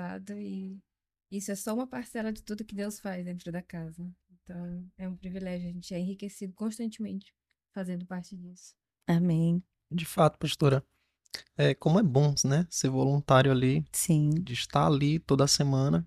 Passado e isso é só uma parcela de tudo que Deus faz dentro da casa. Então, é um privilégio, a gente é enriquecido constantemente fazendo parte disso. Amém. De fato, pastora. É, como é bom, né? Ser voluntário ali, Sim. de estar ali toda semana.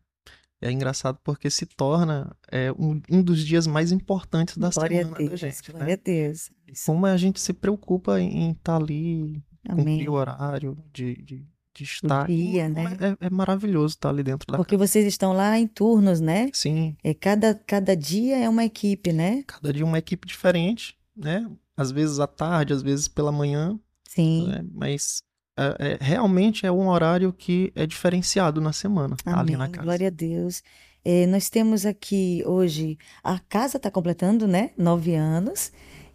É engraçado porque se torna é, um, um dos dias mais importantes da Glória a semana Deus. da gente, glória né? a Deus. Como a gente se preocupa em estar ali, Amém. cumprir o horário de, de, de estar. dia, né? É, é maravilhoso estar ali dentro da Porque vocês estão lá em turnos, né? Sim, É cada, cada dia é uma equipe, né? cada dia uma equipe diferente, né? Às vezes à tarde, às vezes pela manhã, Sim. né? Mas é, é- realmente é um horário que é diferenciado na semana, tá ali Amém. na casa. Glória a Deus. É, nós temos aqui hoje, a casa está completando, né? Nove anos.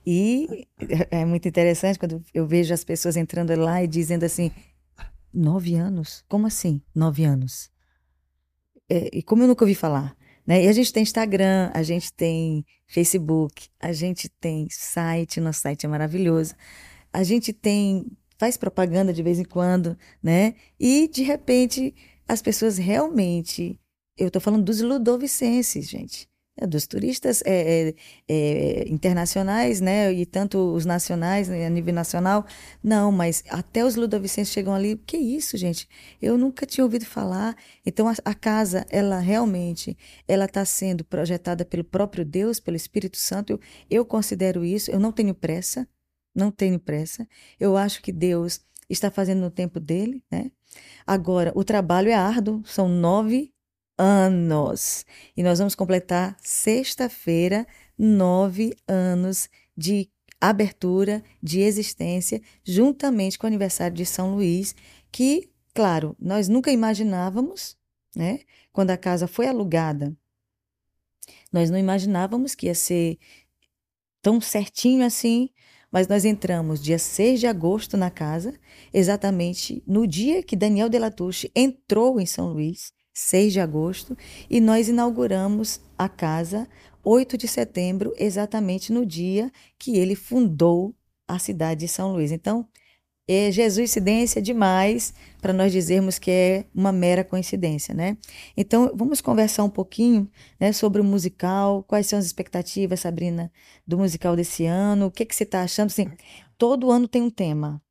E é muito interessante quando eu vejo as pessoas entrando lá e dizendo assim: nove anos? Como assim? Nove anos? É, e como eu nunca ouvi falar, né? E a gente tem Instagram, a gente tem Facebook, a gente tem site, nosso site é maravilhoso. A gente tem, faz propaganda de vez em quando, né? E de repente as pessoas realmente, eu estou falando dos ludovicenses, gente, dos turistas é, é, é, internacionais, né? E tanto os nacionais, né, a nível nacional, não, mas até os ludovicenses chegam ali, que isso, gente? Eu nunca tinha ouvido falar. Então a, a casa, ela realmente, ela está sendo projetada pelo próprio Deus, pelo Espírito Santo. Eu, eu considero isso. Eu não tenho pressa, não tenho pressa. Eu acho que Deus está fazendo no tempo dele, né? Agora, o trabalho é árduo, são nove anos. E nós vamos completar sexta-feira nove anos de abertura, de existência, juntamente com o aniversário de São Luís, que, claro, nós nunca imaginávamos, né? Quando a casa foi alugada, nós não imaginávamos que ia ser tão certinho assim, mas nós entramos dia 6 de agosto na casa, exatamente no dia que Daniel Delatouche entrou em São Luís, 6 de agosto, e nós inauguramos a casa 8 de setembro, exatamente no dia que ele fundou a cidade de São Luís. Então, é Jesuicidência demais para nós dizermos que é uma mera coincidência, né? Então, vamos conversar um pouquinho, né, sobre o musical, quais são as expectativas, Sabrina, do musical desse ano, o que que você está achando? Assim, todo ano tem um tema.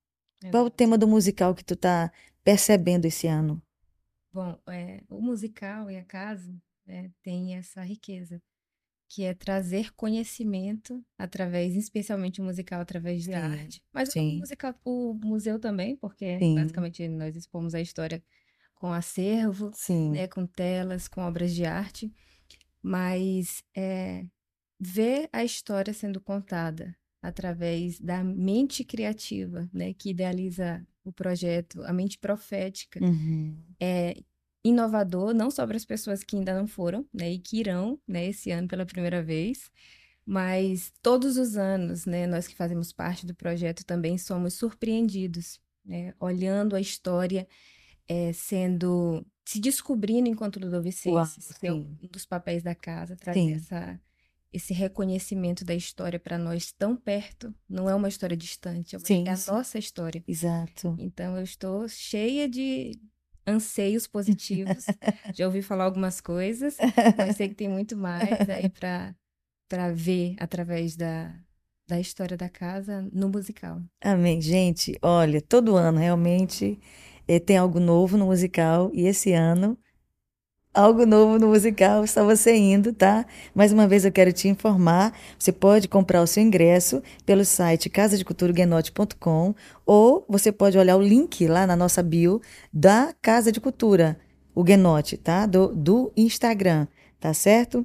Qual é o tema do musical que tu está percebendo esse ano? Bom, é, o musical e a casa né, tem essa riqueza, que é trazer conhecimento através, especialmente o musical, através de Sim, arte. Mas o sim. musical, o museu também, porque Sim. basicamente nós expomos a história com acervo, Sim, né, com telas, com obras de arte, mas é, ver a história sendo contada através da mente criativa, né, que idealiza o projeto, a mente profética, Uhum. é inovador, não só para as pessoas que ainda não foram, né, e que irão, né, esse ano pela primeira vez, mas todos os anos, né, nós que fazemos parte do projeto também somos surpreendidos, né, olhando a história é, sendo se descobrindo enquanto Uau, ludovicenses, ser um sim. dos papéis da casa, trazer Sim. essa esse reconhecimento da história para nós tão perto, não é uma história distante, é uma- Sim, é a sim. nossa história. Exato. Então eu estou cheia de anseios positivos. Já ouvi falar algumas coisas, mas sei que tem muito mais aí para para ver através da, da história da casa no musical. Amém. Gente, olha, todo ano realmente eh, tem algo novo no musical e esse ano algo novo no musical, está você indo, tá? Mais uma vez eu quero te informar, você pode comprar o seu ingresso pelo site casadeculturaguenote.com ou você pode olhar o link lá na nossa bio da Casa de Cultura, o Guenote, tá? Do, do Instagram, tá certo?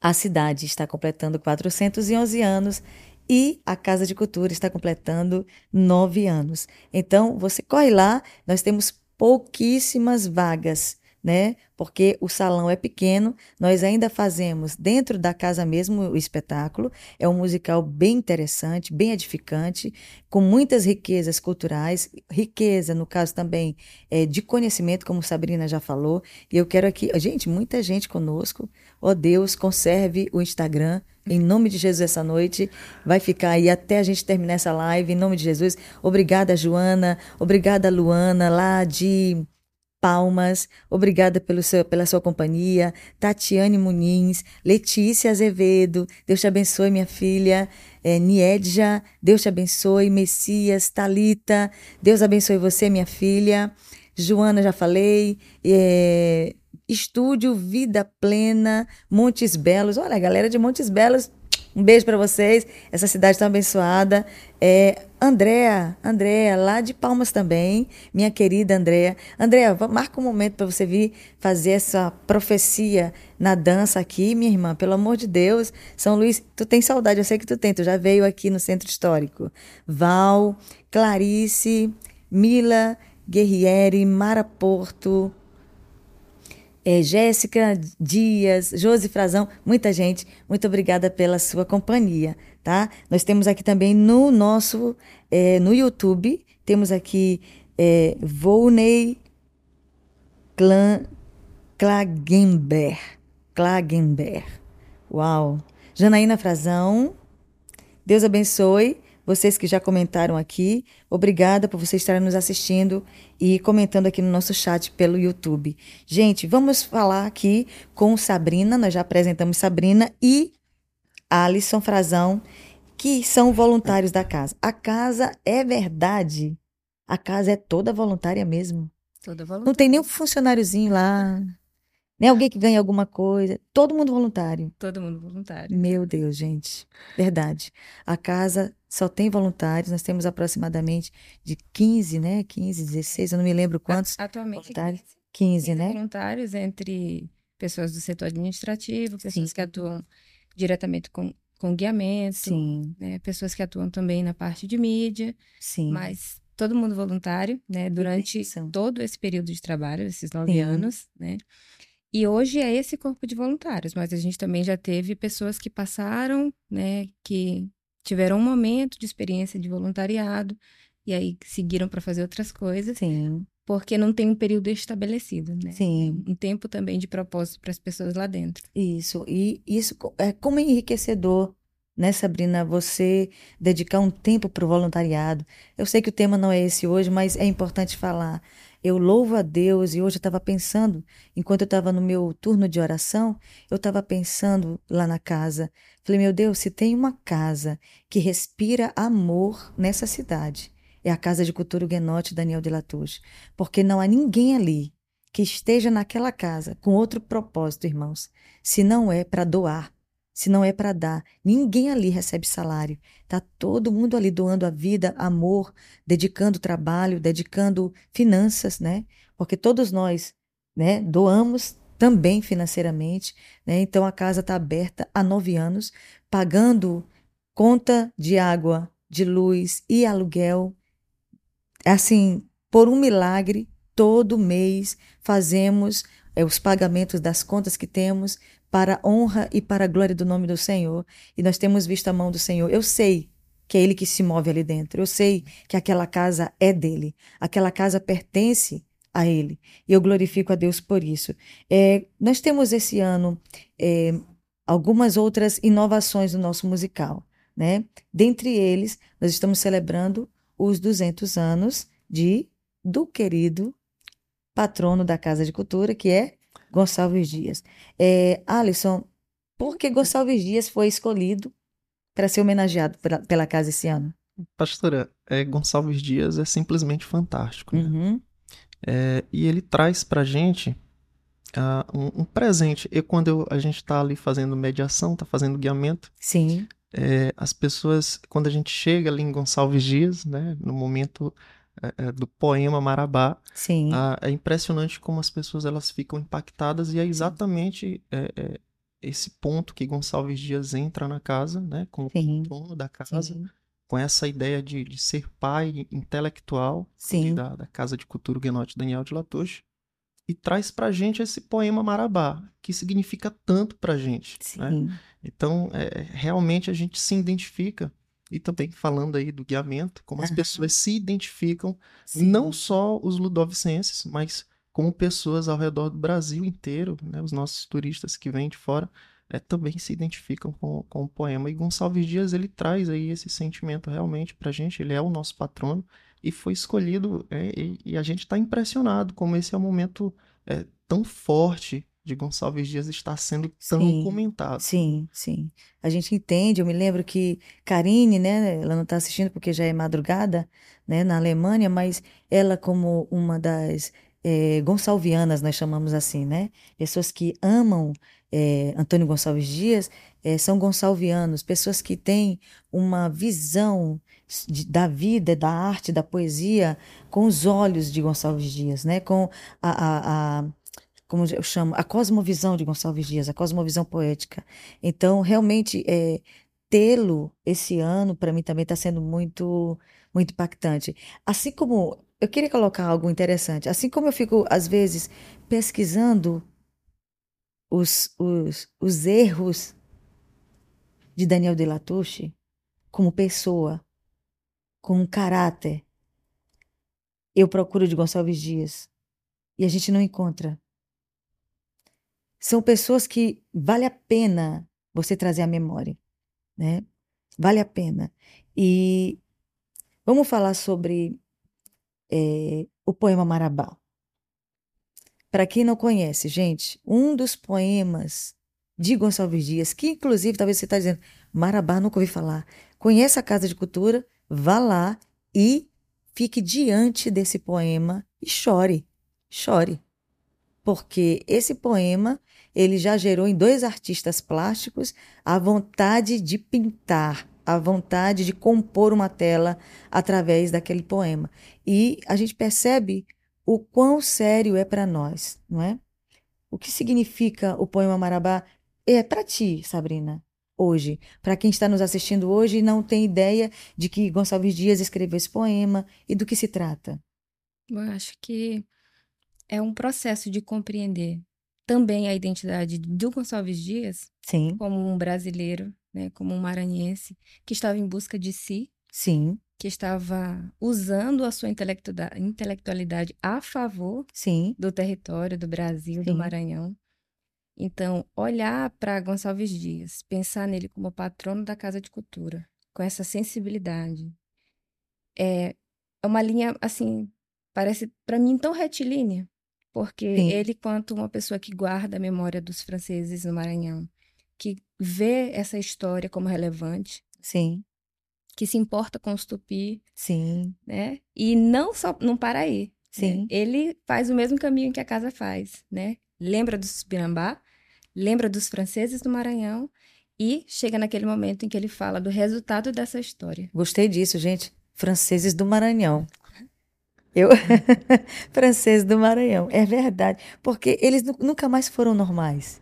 A cidade está completando 411 anos e a Casa de Cultura está completando nove anos. Então, você corre lá, nós temos pouquíssimas vagas, né? Porque o salão é pequeno, nós ainda fazemos dentro da casa mesmo o espetáculo. É um musical bem interessante, bem edificante, com muitas riquezas culturais, riqueza, no caso também, é, de conhecimento, como Sabrina já falou. E eu quero aqui, gente, muita gente conosco. Ó Deus, conserve o Instagram. Em nome de Jesus, essa noite vai ficar aí até a gente terminar essa live. Em nome de Jesus. Obrigada, Joana. Obrigada, Luana, lá de Palmas, obrigada pelo seu, pela sua companhia. Tatiane Muniz, Letícia Azevedo, Deus te abençoe, minha filha. É, Niedja, Deus te abençoe. Messias, Talita, Deus abençoe você, minha filha. Joana, já falei. É, Estúdio Vida Plena, Montes Belos. Olha, a galera de Montes Belos, um beijo para vocês. Essa cidade tão abençoada. É, Andréa, Andréa, lá de Palmas também, minha querida Andréa. Andréa, marca um momento para você vir fazer essa profecia na dança aqui, minha irmã, pelo amor de Deus. São Luís, tu tem saudade, eu sei que tu tem, tu já veio aqui no Centro Histórico. Val, Clarice, Mila, Guerrieri, Mara Porto, é, Jéssica Dias, Josi Frazão, muita gente, muito obrigada pela sua companhia, tá? Nós temos aqui também no nosso, é, no YouTube, temos aqui é, Volney Klagenberg, Klagenberg, uau! Janaína Frazão, Deus abençoe vocês que já comentaram aqui. Obrigada por vocês estarem nos assistindo e comentando aqui no nosso chat pelo YouTube. Gente, vamos falar aqui com Sabrina, nós já apresentamos Sabrina e Alisson Frazão, que são voluntários da casa. A casa é verdade. A casa é toda voluntária mesmo. Toda voluntária. Não tem nenhum funcionáriozinho lá. Nem alguém que ganha alguma coisa. Todo mundo voluntário. Todo mundo voluntário. Meu Deus, gente. Verdade. A casa só tem voluntários. Nós temos aproximadamente de 15, né? 15, 16, eu não me lembro quantos. Atualmente, voluntários. 15, 15 né? voluntários entre pessoas do setor administrativo, pessoas Sim. que atuam diretamente com, com guiamento, Sim, né? pessoas que atuam também na parte de mídia, sim. mas todo mundo voluntário, né? Durante todo esse período de trabalho, esses nove Sim. anos, né? E hoje é esse corpo de voluntários, mas a gente também já teve pessoas que passaram, né? Que tiveram um momento de experiência de voluntariado e aí seguiram para fazer outras coisas, Sim, porque não tem um período estabelecido, né? sim. Um tempo também de propósito para as pessoas lá dentro. Isso. E isso é como enriquecedor, né, Sabrina? Você dedicar um tempo para o voluntariado. Eu sei que o tema não é esse hoje, mas é importante falar. Eu louvo a Deus e hoje eu estava pensando, enquanto eu estava no meu turno de oração, eu estava pensando lá na casa. Falei, meu Deus, se tem uma casa que respira amor nessa cidade, é a Casa de Cultura Huguenote Daniel de Latouche. Porque não há ninguém ali que esteja naquela casa com outro propósito, irmãos, se não é para doar, se não é para dar. Ninguém ali recebe salário. Tá todo mundo ali doando a vida, amor, dedicando trabalho, dedicando finanças, né? Porque todos nós, né, doamos também financeiramente, né? Então a casa está aberta há nove anos, pagando conta de água, de luz e aluguel. Assim, por um milagre, todo mês fazemos é, os pagamentos das contas que temos para a honra e para a glória do nome do Senhor. E nós temos visto a mão do Senhor. Eu sei que é Ele que se move ali dentro. Eu sei que aquela casa é dele. Aquela casa pertence a Ele. E eu glorifico a Deus por isso. É, nós temos esse ano é, algumas outras inovações no nosso musical. Né? Dentre eles, nós estamos celebrando os 200 anos de do querido patrono da Casa de Cultura, que é Gonçalves Dias. É, Alisson, por que Gonçalves Dias foi escolhido para ser homenageado pela, pela casa esse ano? Pastora, é, Gonçalves Dias é simplesmente fantástico. né? Uhum. É, e ele traz pra gente ah, um, um presente. E quando eu- a gente tá ali fazendo mediação, tá fazendo guiamento, Sim, é, as pessoas, quando a gente chega ali em Gonçalves Dias, né, no momento do poema Marabá, sim, ah, é impressionante como as pessoas elas ficam impactadas e é exatamente é, é, esse ponto que Gonçalves Dias entra na casa, né, como sim, dono da casa, sim, com essa ideia de, de ser pai intelectual sim, da, da Casa de Cultura Huguenote Daniel de Latouche e traz pra gente esse poema Marabá, que significa tanto pra gente, né? Então, é, realmente a gente se identifica e também falando aí do guiamento, como as Aham. pessoas se identificam, sim. não só os ludovicenses, mas como pessoas ao redor do Brasil inteiro, né? Os nossos turistas que vêm de fora, é, também se identificam com, com o poema. E Gonçalves Dias, ele traz aí esse sentimento realmente pra gente, ele é o nosso patrono, e foi escolhido, é, e, e, a gente está impressionado como esse é um momento é, tão forte de Gonçalves Dias estar sendo tão Sim, comentado. sim, sim. A gente entende, eu me lembro que Karine, né, ela não está assistindo porque já é madrugada, né, na Alemanha, mas ela como uma das eh, gonçalvianas, nós chamamos assim, né, pessoas que amam eh, Antônio Gonçalves Dias, eh, são gonçalvianos, pessoas que têm uma visão de- da vida, da arte, da poesia com os olhos de Gonçalves Dias, né, com a, a, a como eu chamo, a cosmovisão de Gonçalves Dias, a cosmovisão poética. Então, realmente, é, tê-lo esse ano, para mim, também está sendo muito, muito impactante. Assim como, eu queria colocar algo interessante, assim como eu fico, às vezes, pesquisando os, os, os erros de Daniel de Latouche como pessoa, como caráter, eu procuro de Gonçalves Dias e a gente não encontra. São pessoas que vale a pena você trazer à memória, né? Vale a pena. E vamos falar sobre eh, o poema Marabá. Para quem não conhece, gente, um dos poemas de Gonçalves Dias, que inclusive talvez você está dizendo, Marabá, nunca ouvi falar. Conheça a Casa de Cultura, vá lá e fique diante desse poema e chore, chore. Porque esse poema, ele já gerou em dois artistas plásticos a vontade de pintar, a vontade de compor uma tela através daquele poema. E a gente percebe o quão sério é para nós, não é? O que significa o poema Marabá é para ti, Sabrina, hoje. Para quem está nos assistindo hoje e não tem ideia de que Gonçalves Dias escreveu esse poema e do que se trata. Eu acho que é um processo de compreender também a identidade do Gonçalves Dias Sim, como um brasileiro, né, como um maranhense que estava em busca de si, sim, que estava usando a sua intelectua- intelectualidade a favor sim, do território do Brasil, do Sim. Maranhão. Então, olhar para Gonçalves Dias, pensar nele como patrono da Casa de Cultura, com essa sensibilidade, é, é uma linha, assim, parece para mim tão retilínea, porque Sim. ele, quanto uma pessoa que guarda a memória dos franceses no Maranhão, que vê essa história como relevante, sim, que se importa com os tupi, sim, né? E não só não para aí, né? Sim. Ele faz o mesmo caminho que a casa faz, né? Lembra dos Tupinambá, lembra dos franceses do Maranhão e chega naquele momento em que ele fala do resultado dessa história. Gostei disso, gente. Franceses do Maranhão. Eu, franceses do Maranhão, é verdade, porque eles nu- nunca mais foram normais.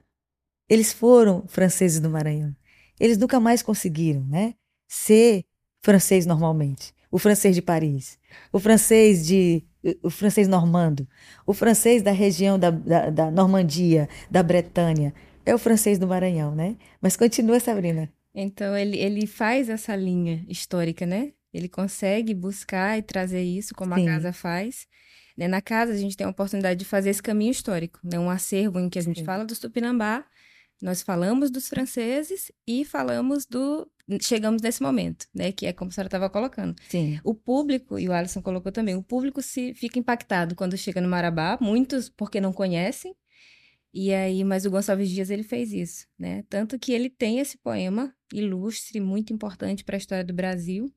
Eles foram franceses do Maranhão. Eles nunca mais conseguiram, né, ser francês normalmente. O francês de Paris, o francês de, o francês normando, o francês da região da, da, da Normandia, da Bretanha, é o francês do Maranhão, né? Mas continua, Sabrina. Então ele, ele faz essa linha histórica, né? Ele consegue buscar e trazer isso como Sim. a casa faz. Né? Na casa a gente tem a oportunidade de fazer esse caminho histórico, né? Um acervo em que a gente Sim. fala dos Tupinambá, nós falamos dos franceses e falamos do chegamos nesse momento, né? Que é como a senhora estava colocando. Sim, O público, e o Alisson colocou também, o público se fica impactado quando chega no Marabá, muitos porque não conhecem, e aí, mas o Gonçalves Dias ele fez isso, né? Tanto que ele tem esse poema ilustre, muito importante para a história do Brasil,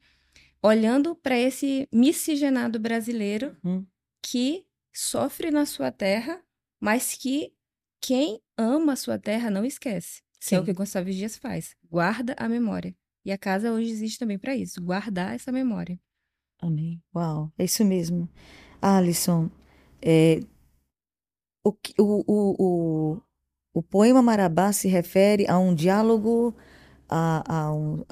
olhando para esse miscigenado brasileiro Hum. que sofre na sua terra, mas que quem ama a sua terra não esquece. Que é o Sim. que Gonçalves Dias faz, guarda a memória. E a casa hoje existe também para isso, guardar essa memória. Amém. Uau, é isso mesmo. Alisson, é, o, o, o, o, poema Marabá se refere a um diálogo, a, a um,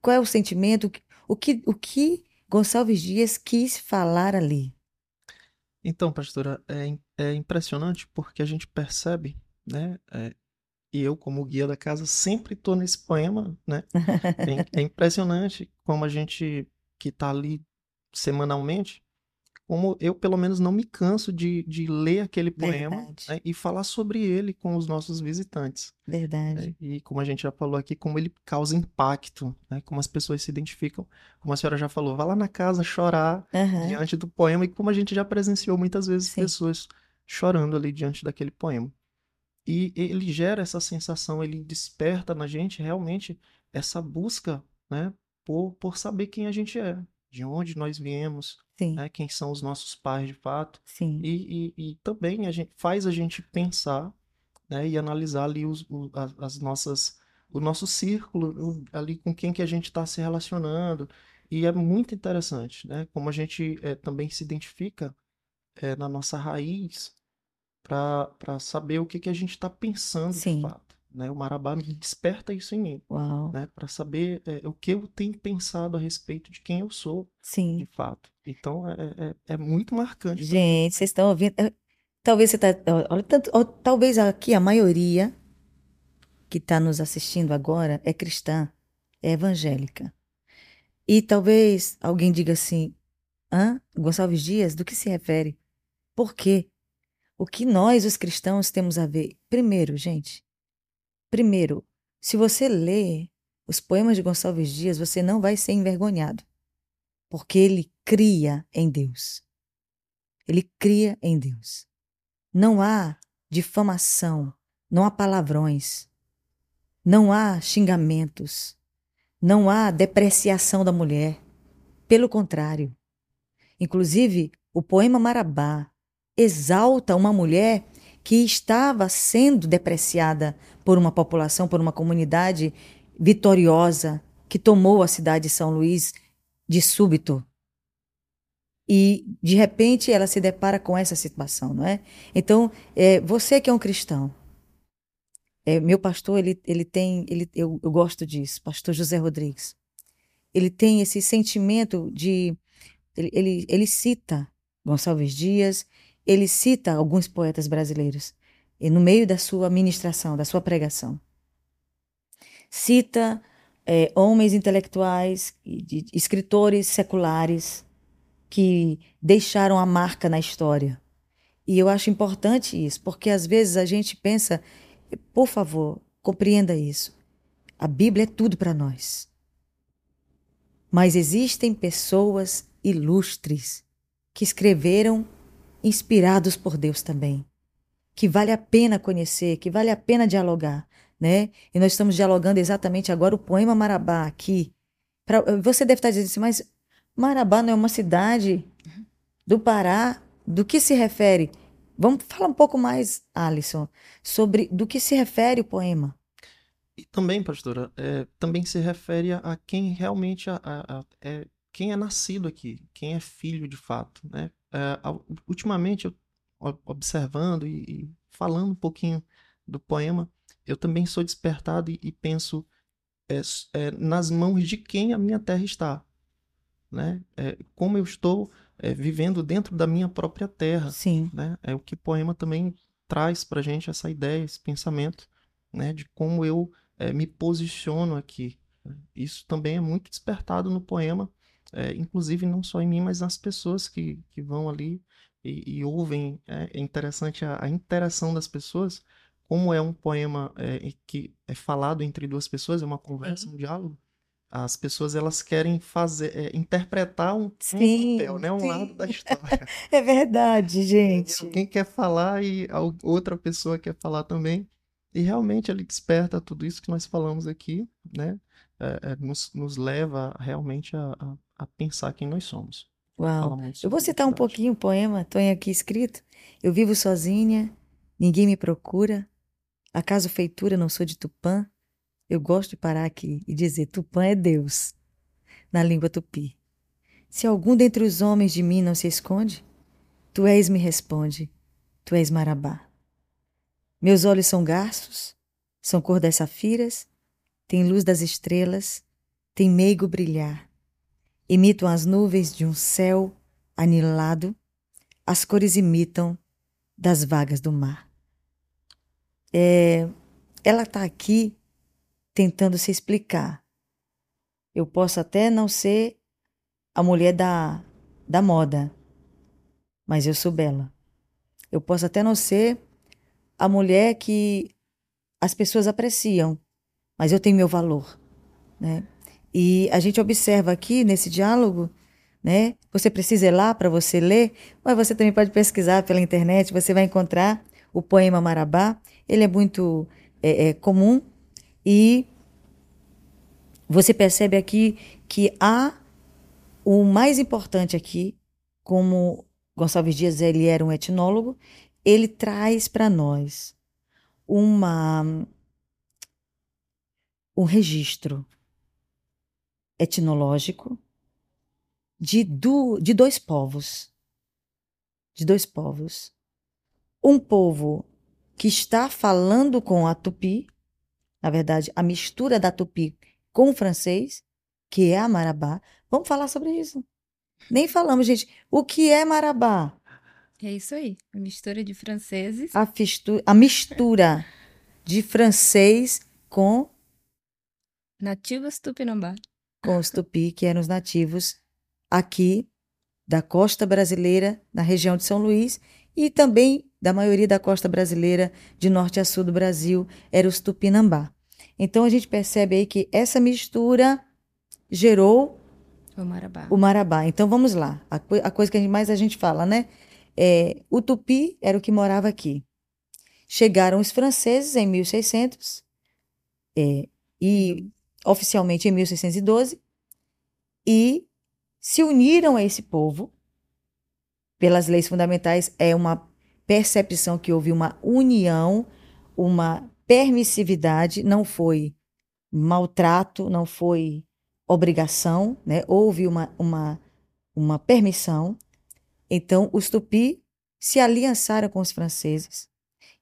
qual é o sentimento, o que, o que Gonçalves Dias quis falar ali? Então, pastora, é, é impressionante porque a gente percebe, né? é, e eu, como guia da casa, sempre estou nesse poema, né? É, é impressionante como a gente que está ali semanalmente como eu, pelo menos, não me canso de, de ler aquele poema né, e falar sobre ele com os nossos visitantes. Verdade. né? E como a gente já falou aqui, como ele causa impacto, né? Como as pessoas se identificam. Como a senhora já falou, vá lá na casa chorar Aham. diante do poema, e como a gente já presenciou muitas vezes Sim. pessoas chorando ali diante daquele poema. E ele gera essa sensação, ele desperta na gente realmente essa busca, né, por, por saber quem a gente é, de onde nós viemos, né, quem são os nossos pais de fato. sim. E, e, e também a gente faz a gente pensar, né, e analisar ali os, o- as, as nossas, o nosso círculo, ali com quem que a gente está se relacionando. E é muito interessante, né, como a gente eh, também se identifica eh, na nossa raiz para saber o que que a gente está pensando de Sim. fato, né? O Marabá me desperta isso em mim, Uau. né, para saber eh, o que eu tenho pensado a respeito de quem eu sou, de Sim. fato. Então é, é, é muito marcante. Gente, vocês estão ouvindo? Eh, Talvez você tá, olha, tanto, talvez aqui a maioria que está nos assistindo agora é cristã, é evangélica. E talvez alguém diga assim: Hã? Gonçalves Dias, do que se refere? Por quê? O que nós, os cristãos, temos a ver? Primeiro, gente, primeiro, se você lê os poemas de Gonçalves Dias, você não vai ser envergonhado, porque ele cria em Deus. Ele cria em Deus. Não há difamação, não há palavrões, não há xingamentos, não há depreciação da mulher. Pelo contrário. Inclusive, o poema Marabá exalta uma mulher que estava sendo depreciada por uma população, por uma comunidade vitoriosa que tomou a cidade de São Luís de súbito. E, de repente, ela se depara com essa situação, não é? Então, é, você que é um cristão, é, meu pastor, ele, ele tem, ele, eu, eu gosto disso, pastor José Rodrigues. Ele tem esse sentimento de. Ele, ele, ele cita Gonçalves Dias, ele cita alguns poetas brasileiros, no meio da sua ministração, da sua pregação. Cita é, homens intelectuais, escritores seculares que deixaram a marca na história. E eu acho importante isso, porque às vezes a gente pensa, por favor, compreenda isso. A Bíblia é tudo para nós. Mas existem pessoas ilustres que escreveram inspirados por Deus também, que vale a pena conhecer, que vale a pena dialogar, né? E nós estamos dialogando exatamente agora o poema Marabá aqui. Pra- você deve estar dizendo assim, mas Marabá não é uma cidade do Pará? Do que se refere? Vamos falar um pouco mais, Alisson, sobre do que se refere o poema. E também, pastora, é, também se refere a, quem realmente a- a- a- é quem é nascido aqui, quem é filho de fato, né? A- ultimamente, eu, observando e, e falando um pouquinho do poema, eu também sou despertado e, e penso é, é, nas mãos de quem a minha terra está, né? É, como eu estou vivendo dentro da minha própria terra Sim, né? É o que o poema também traz para gente essa ideia, esse pensamento, né? De como eu eh, me posiciono aqui. Isso também é muito despertado no poema, eh, inclusive não só em mim, mas nas pessoas que, que vão ali e, e ouvem. É, é interessante a, a interação das pessoas, como é um poema eh, que é falado entre duas pessoas, é uma conversa, um diálogo. As pessoas elas querem fazer, eh, interpretar um, um Sim, papel, né? Um sim. lado da história. é verdade, gente. alguém quer falar e a outra pessoa quer falar também. E realmente ele desperta tudo isso que nós falamos aqui, né? É, é, nos, nos leva realmente a, a, a pensar quem nós somos. Uau. Eu vou citar um pouquinho o poema, tem aqui escrito. Eu vivo sozinha, ninguém me procura. Acaso feitura não sou de Tupã? Eu gosto de parar aqui e dizer: Tupã é Deus, na língua tupi. Se algum dentre os homens de mim não se esconde, tu és, me responde, tu és Marabá. Meus olhos são garços, são cor das safiras, têm luz das estrelas, têm meigo brilhar. Imitam as nuvens de um céu anilado, as cores imitam das vagas do mar. É, ela está aqui tentando se explicar. Eu posso até não ser a mulher da, da moda, mas eu sou bela. Eu posso até não ser a mulher que as pessoas apreciam, mas eu tenho meu valor, né? E a gente observa aqui nesse diálogo, né? Você precisa ir lá para você ler, mas você também pode pesquisar pela internet, você vai encontrar o poema Marabá. Ele é muito é, é, comum e você percebe aqui que há o mais importante aqui, como Gonçalves Dias ele era um etnólogo, ele traz para nós uma um registro etnológico de, do, de dois povos. De dois povos. Um povo que está falando com a tupi, na verdade, a mistura da tupi com o francês, que é a marabá. Vamos falar sobre isso. Nem falamos, gente. O que é marabá? É isso aí, a mistura de franceses. A, fistu, a mistura de francês com nativos tupinambá. Com os tupi, que eram os nativos aqui da costa brasileira, na região de São Luís, e também da maioria da costa brasileira, de norte a sul do Brasil, era os tupinambá. Então a gente percebe aí que essa mistura gerou o marabá. O marabá. Então vamos lá. A, co a coisa que a gente, mais a gente fala, né? É, o tupi era o que morava aqui. Chegaram os franceses em 1600 é, e oficialmente em 1612 e se uniram a esse povo pelas leis fundamentais. É uma percepção que houve uma união, uma permissividade, não foi maltrato, não foi obrigação, né? houve uma, uma, uma permissão. Então, os tupi se aliançaram com os franceses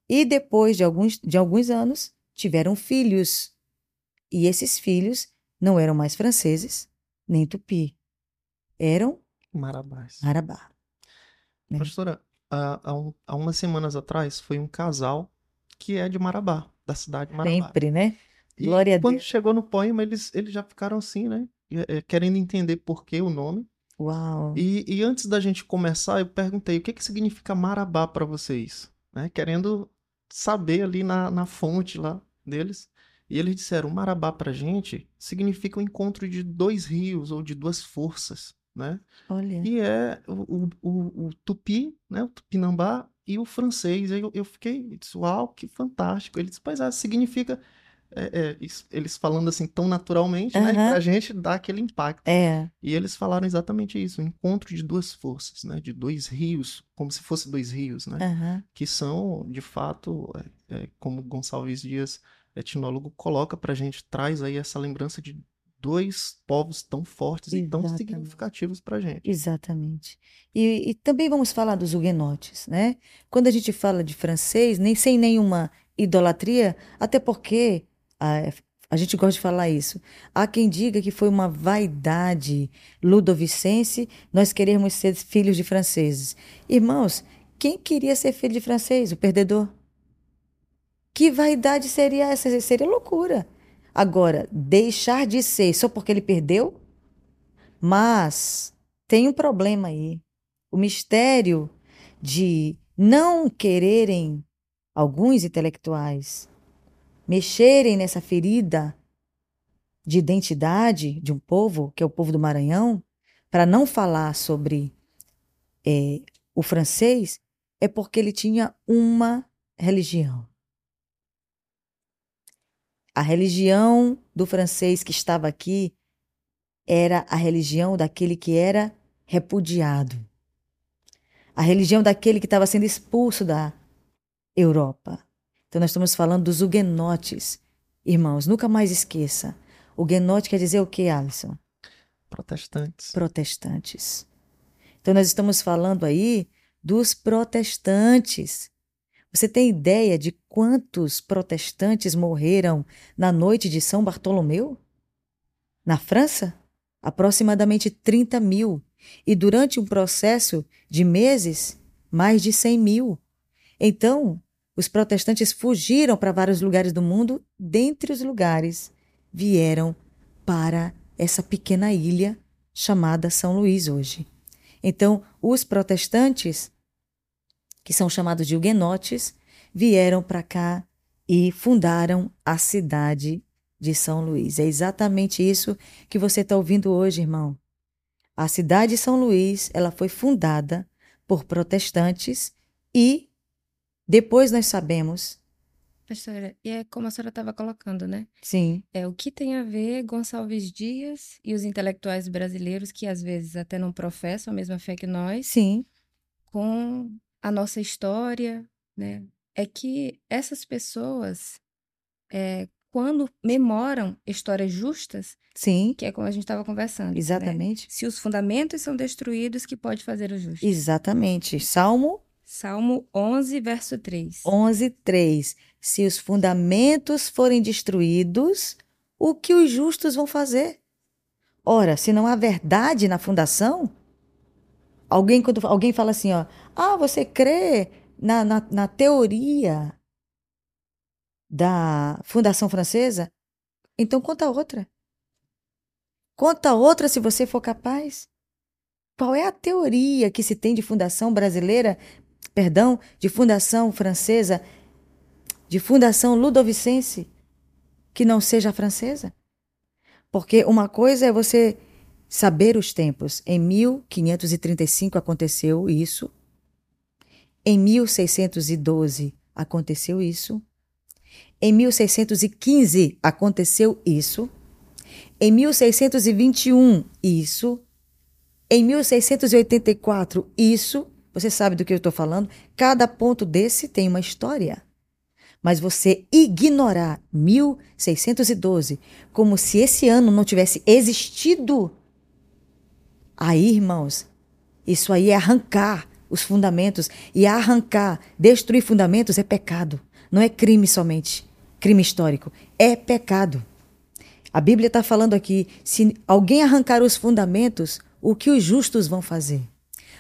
e, depois de alguns, de alguns anos, tiveram filhos. E esses filhos não eram mais franceses, nem tupi. Eram Marabás. Marabá. Né? Professora, há, há, umas semanas atrás foi um casal que é de Marabá, da cidade de Marabá. Sempre, né? E Glória a quando chegou no poema, eles, eles já ficaram assim, né? É, querendo entender por que o nome. Uau! E, e antes da gente começar, eu perguntei o que, que significa Marabá para vocês? Né? Querendo saber ali na, na fonte lá deles. E eles disseram: Marabá para gente significa o encontro de dois rios ou de duas forças. Né? Olha. E é o, o, o, tupi, né? o tupinambá e o francês. Eu, eu fiquei, disse, uau, que fantástico. Ele disse, pois é, significa é, é, eles falando assim tão naturalmente, uhum. né? Pra gente dar aquele impacto. É. E eles falaram exatamente isso, o encontro de duas forças, né? De dois rios, como se fossem dois rios, né? Uhum. Que são, de fato, é, é, como Gonçalves Dias, etnólogo, coloca pra gente, traz aí essa lembrança de dois povos tão fortes Exatamente. e tão significativos pra gente. Exatamente. E, e também vamos falar dos huguenotes, né? Quando a gente fala de francês, nem sem nenhuma idolatria, até porque a, a gente gosta de falar isso. Há quem diga que foi uma vaidade ludovicense nós queremos ser filhos de franceses. Irmãos, quem queria ser filho de francês? O perdedor. Que vaidade seria essa? Seria loucura. Agora, deixar de ser só porque ele perdeu? Mas tem um problema aí. O mistério de não quererem alguns intelectuais mexerem nessa ferida de identidade de um povo, que é o povo do Maranhão, para não falar sobre é, o francês, é porque ele tinha uma religião. A religião do francês que estava aqui era a religião daquele que era repudiado. A religião daquele que estava sendo expulso da Europa. Então, nós estamos falando dos huguenotes. Irmãos, nunca mais esqueça. Huguenote quer dizer o que, Alisson? Protestantes. Protestantes. Então, nós estamos falando aí dos protestantes. Você tem ideia de quantos protestantes morreram na noite de São Bartolomeu? Na França? Aproximadamente 30 mil. E durante um processo de meses, mais de 100 mil. Então, os protestantes fugiram para vários lugares do mundo, dentre os lugares vieram para essa pequena ilha chamada São Luís hoje. Então, os protestantes, que são chamados de huguenotes, vieram para cá e fundaram a cidade de São Luís. É exatamente isso que você está ouvindo hoje, irmão. A cidade de São Luís, ela foi fundada por protestantes e depois nós sabemos. Pastora, e é como a senhora estava colocando, né? Sim. É o que tem a ver Gonçalves Dias e os intelectuais brasileiros que às vezes até não professam a mesma fé que nós, Sim. com a nossa história, né? É que essas pessoas, é, quando memoram histórias justas, Sim. que é como a gente estava conversando, né? Exatamente. Se os fundamentos são destruídos, que pode fazer o justo? Exatamente. Salmo Salmo 11, verso 3. 11, 3. Se os fundamentos forem destruídos, o que os justos vão fazer? Ora, se não há verdade na fundação, alguém quando alguém fala assim, ó, ah, você crê na, na, na teoria da Fundação Francesa? Então conta outra. Conta outra se você for capaz. Qual é a teoria que se tem de fundação brasileira, perdão, de fundação francesa, de fundação ludovicense, que não seja francesa? Porque uma coisa é você saber os tempos. Em 1535 aconteceu isso. Em 1612 aconteceu isso. Em 1615 aconteceu isso. Em 1621, isso. Em 1684, isso. Você sabe do que eu estou falando? Cada ponto desse tem uma história. Mas você ignorar 1612 como se esse ano não tivesse existido, aí, irmãos, isso aí é arrancar os fundamentos. E arrancar, destruir fundamentos é pecado. Não é crime somente, crime histórico. É pecado. A Bíblia está falando aqui: se alguém arrancar os fundamentos, o que os justos vão fazer?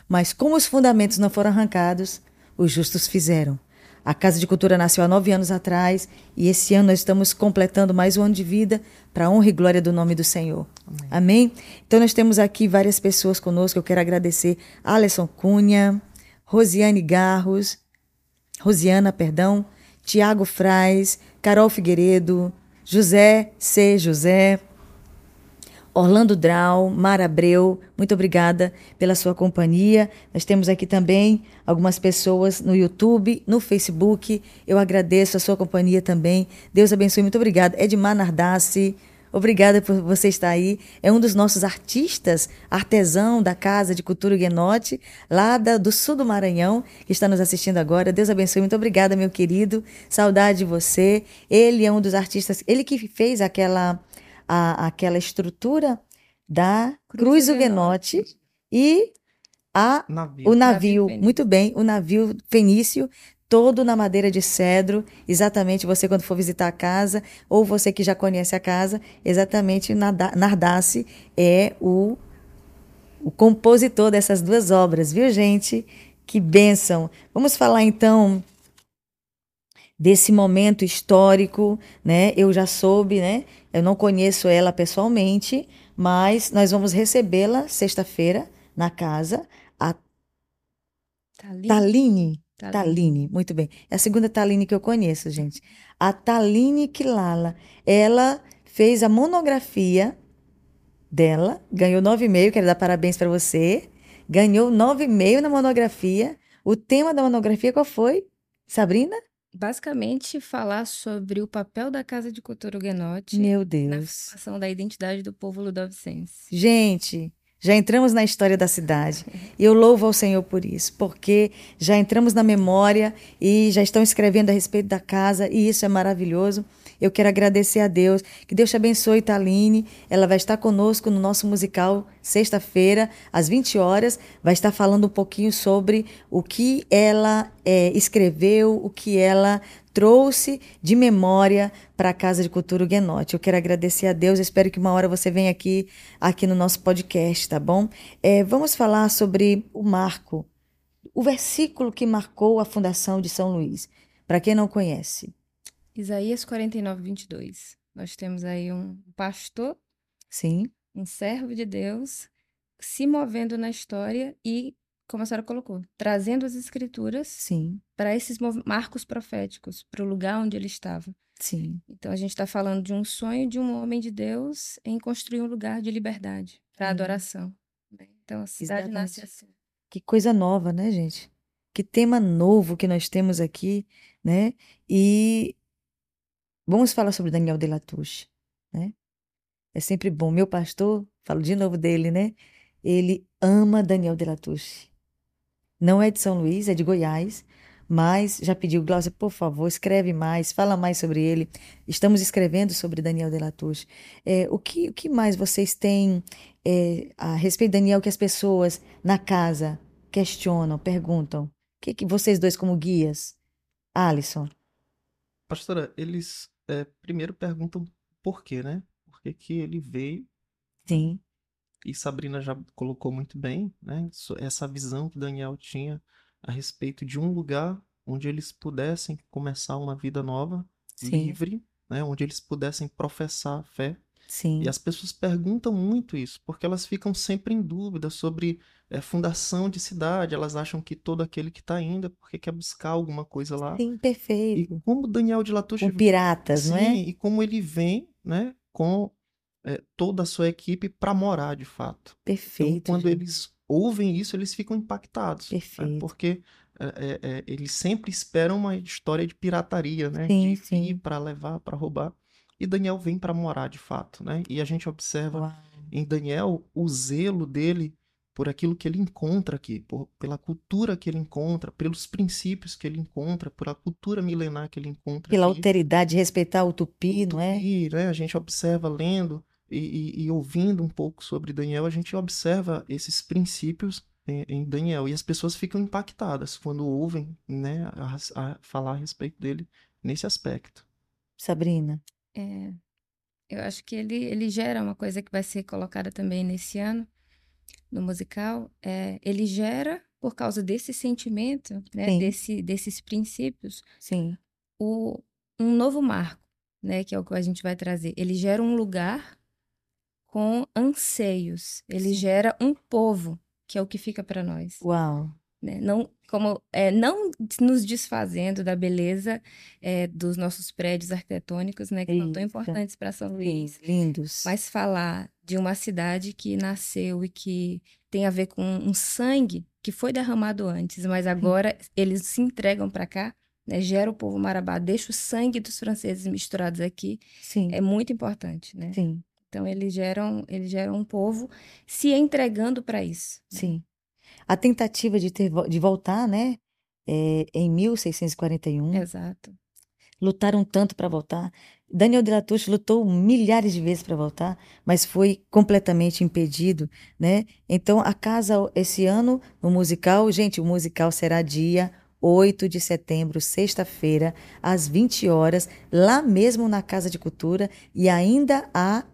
Mas como os fundamentos não foram arrancados, os justos fizeram. A Casa de Cultura nasceu há nove anos atrás e esse ano nós estamos completando mais um ano de vida para a honra e glória do nome do Senhor. Amém. Amém? Então nós temos aqui várias pessoas conosco. Eu quero agradecer Alisson Cunha, Rosiane Garros, Rosiana, perdão, Tiago Fraz, Carol Figueiredo, José C. José, Orlando Drau, Mara Abreu, muito obrigada pela sua companhia. Nós temos aqui também algumas pessoas no YouTube, no Facebook. Eu agradeço a sua companhia também. Deus abençoe, muito obrigada. Edmar Nardassi, obrigada por você estar aí. É um dos nossos artistas, artesão da Casa de Cultura Guenote, lá do sul do Maranhão, que está nos assistindo agora. Deus abençoe, muito obrigada, meu querido. Saudade de você. Ele é um dos artistas, ele que fez aquela a, aquela estrutura da Cruz, Cruz Huguenote e a, navio. o navio, navio muito bem, o navio fenício, todo na madeira de cedro, exatamente você quando for visitar a casa, ou você que já conhece a casa, exatamente Nardace é o, o compositor dessas duas obras, viu gente? Que bênção! Vamos falar então desse momento histórico, né? Eu já soube, né? Eu não conheço ela pessoalmente, mas nós vamos recebê-la sexta-feira na casa. A Taline. Taline. Taline, muito bem. É a segunda Taline que eu conheço, gente. A Taline Kilala. Ela fez a monografia dela, ganhou 9,5, quero dar parabéns para você. Ganhou 9,5 na monografia. O tema da monografia qual foi? Sabrina? Basicamente falar sobre o papel da Casa de Cultura Huguenote Meu na Deus. formação da identidade do povo ludovicense. Gente, já entramos na história da cidade. E eu louvo ao Senhor por isso, porque já entramos na memória e já estão escrevendo a respeito da casa, e isso é maravilhoso. Eu quero agradecer a Deus. Que Deus te abençoe, Taline. Ela vai estar conosco no nosso musical sexta-feira, às 20 horas. Vai estar falando um pouquinho sobre o que ela é, escreveu, o que ela trouxe de memória para a Casa de Cultura Guenote. Eu quero agradecer a Deus. Espero que uma hora você venha aqui, aqui no nosso podcast, tá bom? É, vamos falar sobre o marco, o versículo que marcou a fundação de São Luís. Para quem não conhece, Isaías 49, 22. Nós temos aí um pastor, sim, um servo de Deus, se movendo na história e, como a senhora colocou, trazendo as escrituras Sim, para esses marcos proféticos, para o lugar onde ele estava. sim. Então a gente está falando de um sonho de um homem de Deus em construir um lugar de liberdade para adoração. né? Então a cidade nasce Exatamente. assim. Que coisa nova, né, gente? Que tema novo que nós temos aqui, né? E vamos falar sobre Daniel de Latouche, né? É sempre bom. Meu pastor, falo de novo dele, né? Ele ama Daniel de Latouche. Não é de São Luís, é de Goiás, mas já pediu, Glaucia, por favor, escreve mais, fala mais sobre ele. Estamos escrevendo sobre Daniel de Latouche. É, o que, o que mais vocês têm é, a respeito de Daniel que as pessoas na casa questionam, perguntam? O que, que vocês dois como guias? Alisson, Pastora, eles é, primeiro perguntam por quê, né? Por que que ele veio? sim, E Sabrina já colocou muito bem, né? Essa visão que Daniel tinha a respeito de um lugar onde eles pudessem começar uma vida nova, sim, livre, né? Onde eles pudessem professar a fé. Sim, E as pessoas perguntam muito isso, porque elas ficam sempre em dúvida sobre é, fundação de cidade. Elas acham que todo aquele que está indo é porque quer buscar alguma coisa lá. sim, E perfeito. como Daniel de Latouche Com piratas, não é? Sim, e como ele vem, né, com é, toda a sua equipe para morar de fato. Então, Perfeito, quando gente. eles ouvem isso, eles ficam impactados, né, Perfeito. porque é, é, eles sempre esperam uma história de pirataria, né, Sim, de sim. para levar, para roubar. E Daniel vem para morar de fato, né? E a gente observa Uau. em Daniel o zelo dele por aquilo que ele encontra aqui, por- pela cultura que ele encontra, pelos princípios que ele encontra, por a cultura milenar que ele encontra Pela aqui. alteridade, respeitar o tupi, não é? Tupi, né? A gente observa lendo e, e- e ouvindo um pouco sobre Daniel, a gente observa esses princípios em, em Daniel e as pessoas ficam impactadas quando ouvem, né, a, a falar a respeito dele nesse aspecto. Sabrina, É, eu acho que ele, ele gera uma coisa que vai ser colocada também nesse ano no musical. É, ele gera, por causa desse sentimento, né, desse, desses princípios, sim, o, um novo marco, né, que é o que a gente vai trazer. Ele gera um lugar com anseios. Ele Sim. gera um povo, que é o que fica para nós. uau, né? Não, como, é, não nos desfazendo da beleza é, dos nossos prédios arquitetônicos, né, que são tão importantes para São Luís, lindos. mas falar de uma cidade que nasceu e que tem a ver com um sangue que foi derramado antes, mas agora eles se entregam para cá, né, gera o povo marabá, deixa o sangue dos franceses misturados aqui, Sim, é muito importante, né? sim, Então eles geram, eles geram um povo se entregando para isso. né? A tentativa de ter de voltar, né? é, em 1641, Exato. lutaram tanto para voltar. Daniel de Latouche lutou milhares de vezes para voltar, mas foi completamente impedido, né? Então, a casa esse ano no musical, gente, o musical será dia 8 de setembro, sexta-feira, às 20 horas, lá mesmo na Casa de Cultura, e ainda há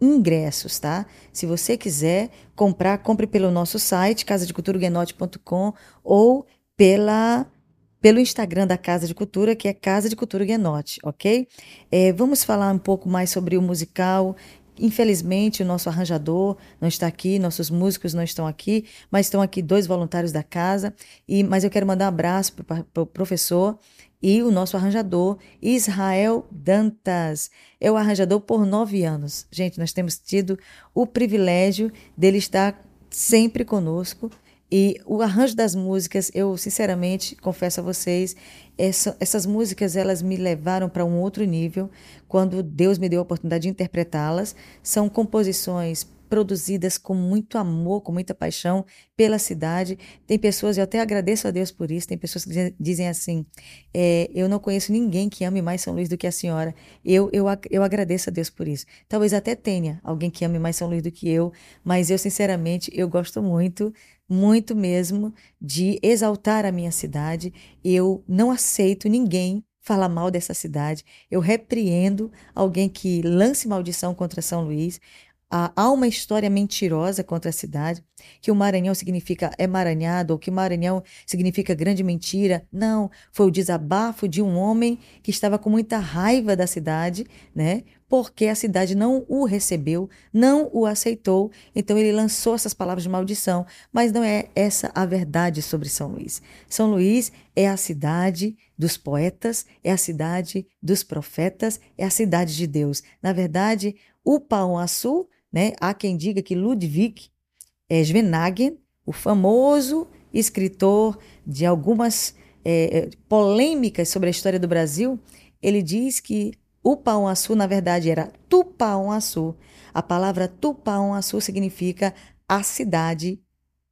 ingressos, tá? Se você quiser comprar, compre pelo nosso site, casadeculturaguenote.com ou pela pelo Instagram da Casa de Cultura, que é Casa de Cultura Guenote, ok? É, vamos falar um pouco mais sobre o musical. Infelizmente, o nosso arranjador não está aqui, nossos músicos não estão aqui, mas estão aqui dois voluntários da casa. E, mas eu quero mandar um abraço para o professor e o nosso arranjador, Israel Dantas. É o arranjador por nove anos. Gente, nós temos tido o privilégio dele estar sempre conosco. E o arranjo das músicas, eu sinceramente confesso a vocês, essa- essas músicas elas me levaram para um outro nível quando Deus me deu a oportunidade de interpretá-las. São composições produzidas com muito amor, com muita paixão pela cidade. Tem pessoas, eu até agradeço a Deus por isso, tem pessoas que dizem- assim: é, eu não conheço ninguém que ame mais São Luís do que a senhora. Eu, eu, eu agradeço a Deus por isso. Talvez até tenha alguém que ame mais São Luís do que eu, mas eu, sinceramente, eu gosto muito, muito mesmo, de exaltar a minha cidade. Eu não aceito ninguém falar mal dessa cidade. Eu repreendo alguém que lance maldição contra São Luís. Há uma história mentirosa contra a cidade, que o Maranhão significa emaranhado, ou que Maranhão significa grande mentira. Não, foi o desabafo de um homem que estava com muita raiva da cidade, né? Porque a cidade não o recebeu, não o aceitou, então ele lançou essas palavras de maldição. Mas não é essa a verdade sobre São Luís. São Luís é a cidade dos poetas, é a cidade dos profetas, é a cidade de Deus. Na verdade, o Pão Açu, né, há quem diga que Ludwig é, o famoso escritor de algumas é, polêmicas sobre a história do Brasil, ele diz que o Pão-Açu, na verdade, era Tupão-Açu. A palavra Tupão-Açu significa a cidade,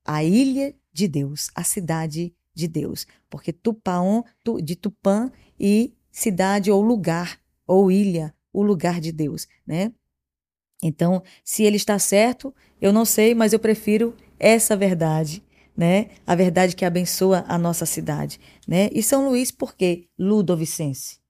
a ilha de Deus, a cidade de Deus. Porque Tupão, de Tupã, e cidade ou lugar, ou ilha, o lugar de Deus, né? Então, se ele está certo, eu não sei, mas eu prefiro essa verdade, né? A verdade que abençoa a nossa cidade, né? E São Luís, por quê? Ludovicense.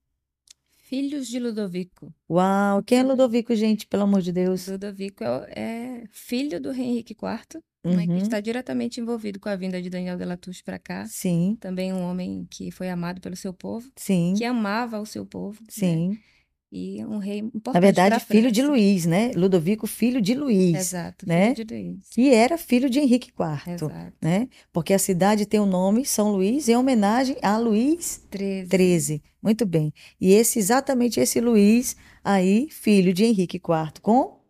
Filhos de Ludovico. Uau, quem é Ludovico, gente, pelo amor de Deus? Ludovico é, é filho do Henrique IV, uhum. né, que está diretamente envolvido com a vinda de Daniel de Latouche para cá. Sim. Também um homem que foi amado pelo seu povo. Sim. Que amava o seu povo. Né? Sim. Né? E um rei importante. Na verdade, filho de Luís, né? Ludovico, filho de Luís. Exato, né? filho de Luís. Que era filho de Henrique IV. Exato. Né? Porque a cidade tem o nome São Luís em homenagem a Luís XIII. Muito bem. E esse exatamente esse Luís aí, filho de Henrique IV, com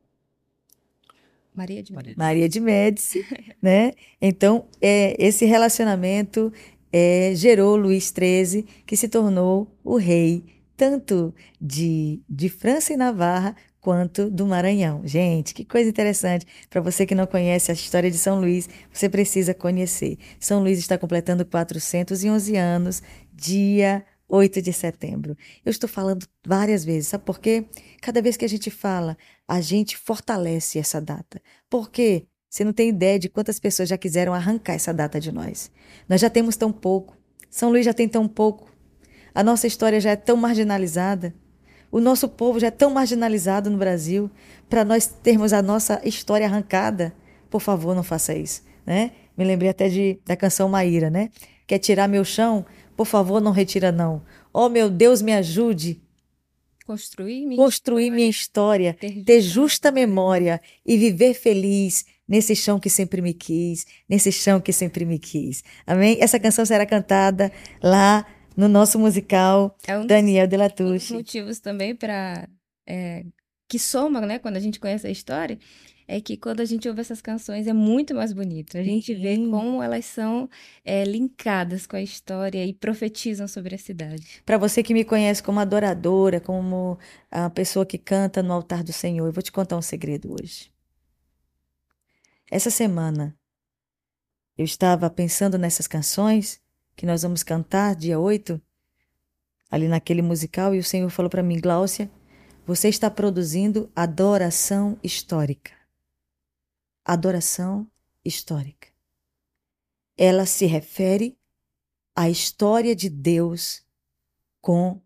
Maria de Médici. Maria de Médici, né? Então, é, esse relacionamento é, gerou Luís XIII, que se tornou o rei tanto de, de França e Navarra quanto do Maranhão. Gente, que coisa interessante. Para você que não conhece a história de São Luís, você precisa conhecer. São Luís está completando 411 anos, dia 8 de setembro. Eu estou falando várias vezes, sabe por quê? Cada vez que a gente fala, a gente fortalece essa data. Por quê? Você não tem ideia de quantas pessoas já quiseram arrancar essa data de nós. Nós já temos tão pouco. São Luís já tem tão pouco. A nossa história já é tão marginalizada. O nosso povo já é tão marginalizado no Brasil. Para nós termos a nossa história arrancada, por favor, não faça isso. Né? Me lembrei até de, da canção Maíra, né? Quer tirar meu chão? Por favor, não retira, não. Oh, meu Deus, me ajude. Construir minha Construir história, minha história, ter, ter justa memória e viver feliz nesse chão que sempre me quis, nesse chão que sempre me quis. Amém? Essa canção será cantada lá no nosso musical é um Daniel de Latouche. Um dos motivos também para é, que soma, né, quando a gente conhece a história, é que quando a gente ouve essas canções é muito mais bonito. A gente vê como elas são é, linkadas com a história e profetizam sobre a cidade. Para você que me conhece como adoradora, como a pessoa que canta no altar do Senhor, eu vou te contar um segredo hoje. Essa semana eu estava pensando nessas canções que nós vamos cantar dia 8, ali naquele musical, e o Senhor falou para mim, Gláucia, você está produzindo adoração histórica. Adoração histórica. Ela se refere à história de Deus com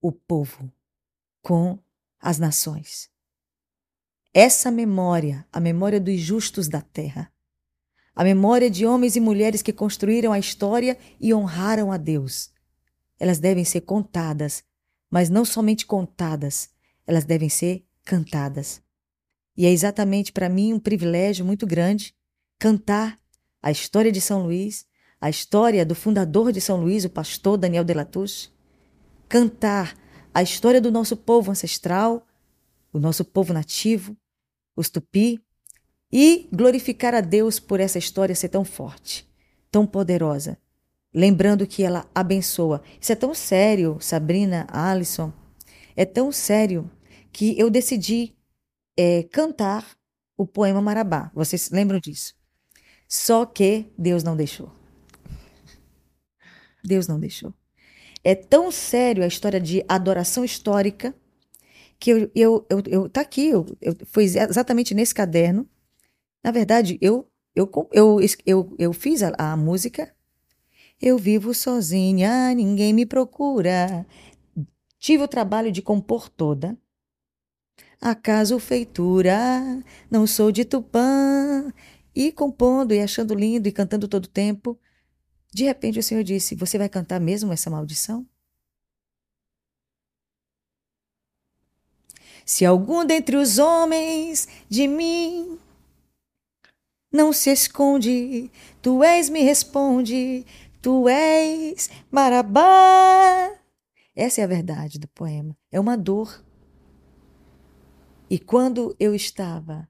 o povo, com as nações. Essa memória, a memória dos justos da terra, a memória de homens e mulheres que construíram a história e honraram a Deus. Elas devem ser contadas, mas não somente contadas, elas devem ser cantadas. E é exatamente para mim um privilégio muito grande cantar a história de São Luís, a história do fundador de São Luís, o pastor Daniel de Latouche, cantar a história do nosso povo ancestral, o nosso povo nativo, os tupi, e glorificar a Deus por essa história ser tão forte, tão poderosa. Lembrando que ela abençoa. Isso é tão sério, Sabrina, Alison, é tão sério que eu decidi é, cantar o poema Marabá. Vocês lembram disso? Só que Deus não deixou. Deus não deixou. É tão sério a história de adoração histórica que eu, eu, eu, eu tá aqui, eu, eu, foi exatamente nesse caderno na verdade, eu eu, eu, eu, eu fiz a, a música. Eu vivo sozinha, ninguém me procura. Tive o trabalho de compor toda. Acaso feitura, não sou de Tupã. E compondo e achando lindo e cantando todo o tempo. De repente o Senhor disse: Você vai cantar mesmo essa maldição? Se algum dentre os homens de mim não se esconde, tu és, me responde, tu és Marabá. Essa é a verdade do poema. É uma dor. E quando eu estava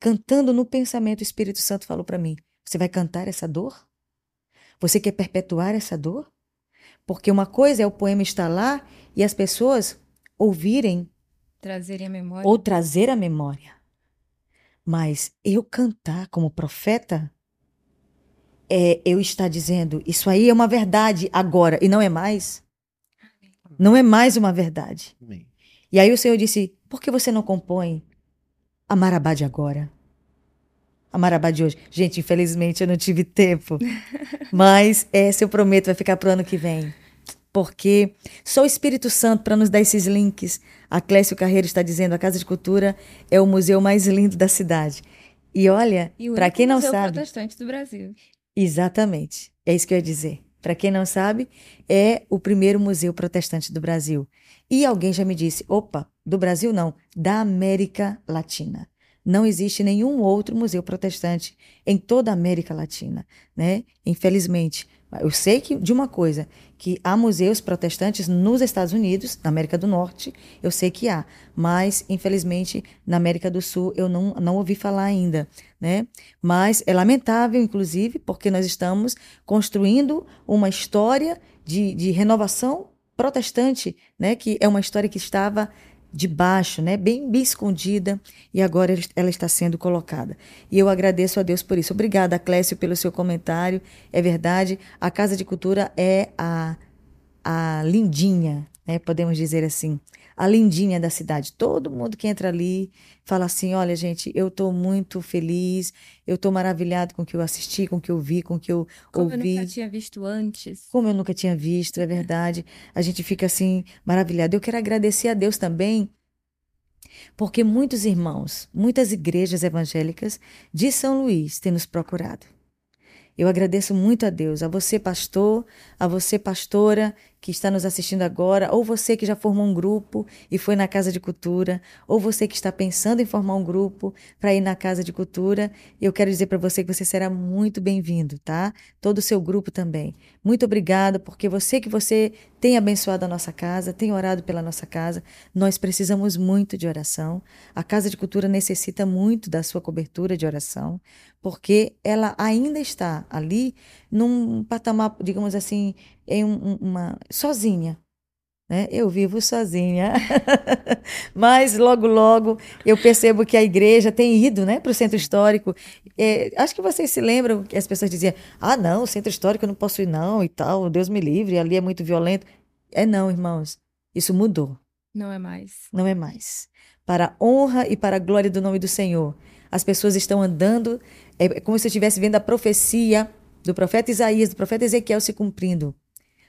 cantando no pensamento, o Espírito Santo falou para mim: Você vai cantar essa dor? Você quer perpetuar essa dor? Porque uma coisa é o poema estar lá e as pessoas ouvirem. Trazerem a memória. Ou trazer a memória. Mas eu cantar como profeta, é eu estar dizendo, isso aí é uma verdade agora, e não é mais. Não é mais uma verdade. Amém. E aí o Senhor disse: por que você não compõe a Marabá de agora? A Marabá de hoje. Gente, infelizmente eu não tive tempo. Mas essa eu prometo, vai ficar para o ano que vem porque só o Espírito Santo para nos dar esses links. A Clécio Carreiro está dizendo: a Casa de Cultura é o museu mais lindo da cidade. E olha, para quem não museu sabe. protestante do Brasil. Exatamente. É isso que eu ia dizer. Para quem não sabe, é o primeiro museu protestante do Brasil. E alguém já me disse: opa, do Brasil não, da América Latina. Não existe nenhum outro museu protestante em toda a América Latina, né? Infelizmente. Eu sei que de uma coisa, que há museus protestantes nos Estados Unidos, na América do Norte, eu sei que há, mas infelizmente na América do Sul eu não, não ouvi falar ainda, né? Mas é lamentável, inclusive, porque nós estamos construindo uma história de, de renovação protestante, né? Que é uma história que estava de baixo, né, bem, bem escondida, e agora ela está sendo colocada. E eu agradeço a Deus por isso. Obrigada, Clécio, pelo seu comentário. É verdade, a Casa de Cultura é a, a lindinha, né, podemos dizer assim, a lindinha da cidade. Todo mundo que entra ali fala assim: olha, gente, eu estou muito feliz, eu estou maravilhado com o que eu assisti, com o que eu vi, com o que eu Como ouvi. Como eu nunca tinha visto antes. Como eu nunca tinha visto, é verdade. A gente fica assim, maravilhado. Eu quero agradecer a Deus também. Porque muitos irmãos, muitas igrejas evangélicas de São Luís têm nos procurado. Eu agradeço muito a Deus, a você, pastor, a você, pastora, que está nos assistindo agora, ou você que já formou um grupo e foi na Casa de Cultura, ou você que está pensando em formar um grupo para ir na Casa de Cultura, eu quero dizer para você que você será muito bem-vindo, tá? Todo o seu grupo também. Muito obrigada, porque você que você tem abençoado a nossa casa, tem orado pela nossa casa. Nós precisamos muito de oração. A Casa de Cultura necessita muito da sua cobertura de oração, porque ela ainda está ali num patamar, digamos assim, em um, uma sozinha. Né? Eu vivo sozinha, mas logo logo eu percebo que a igreja tem ido, né, para o centro histórico. É, acho que vocês se lembram que as pessoas diziam: ah, não, centro histórico eu não posso ir não e tal, Deus me livre, ali é muito violento. É não, irmãos, isso mudou. Não é mais. Não é mais. Para a honra e para a glória do nome do Senhor, as pessoas estão andando, é como se eu estivesse vendo a profecia do profeta Isaías, do profeta Ezequiel se cumprindo,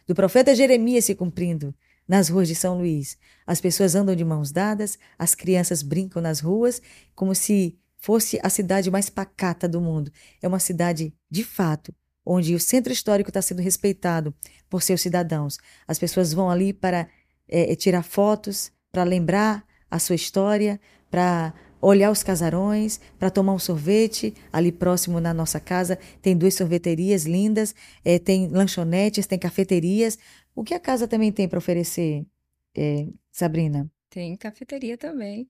do profeta Jeremias se cumprindo nas ruas de São Luís. As pessoas andam de mãos dadas, as crianças brincam nas ruas, como se fosse a cidade mais pacata do mundo. É uma cidade, de fato, onde o centro histórico está sendo respeitado por seus cidadãos. As pessoas vão ali para é, tirar fotos, para lembrar a sua história, para olhar os casarões, para tomar um sorvete. Ali próximo na nossa casa tem duas sorveterias lindas, é, tem lanchonetes, tem cafeterias. O que a casa também tem para oferecer, é, Sabrina? Tem cafeteria também.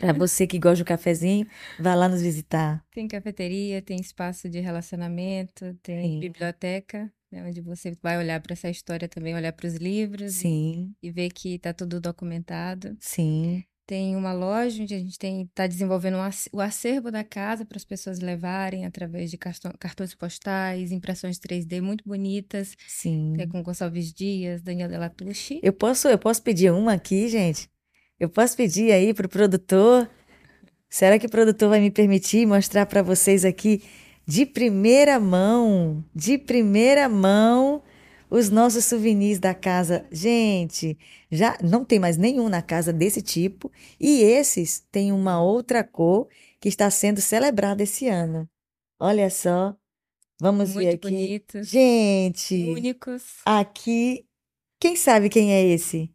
Para você que gosta do cafezinho, vá lá nos visitar. Tem cafeteria, tem espaço de relacionamento, tem Sim. biblioteca, né, onde você vai olhar para essa história também, olhar para os livros Sim. E, e ver que está tudo documentado. Sim. Tem uma loja onde a gente está desenvolvendo o acervo da casa para as pessoas levarem através de cartões postais, impressões 3D muito bonitas. Sim. É com Gonçalves Dias, Daniel Delatucci. Eu posso, eu posso pedir uma aqui, gente? Eu posso pedir aí para o produtor? Será que o produtor vai me permitir mostrar para vocês aqui de primeira mão, de primeira mão, os nossos souvenirs da casa. Gente, já não tem mais nenhum na casa desse tipo. E esses têm uma outra cor que está sendo celebrada esse ano. Olha só. Vamos Muito ver aqui. Bonitos, Gente. Únicos. Aqui. Quem sabe quem é esse?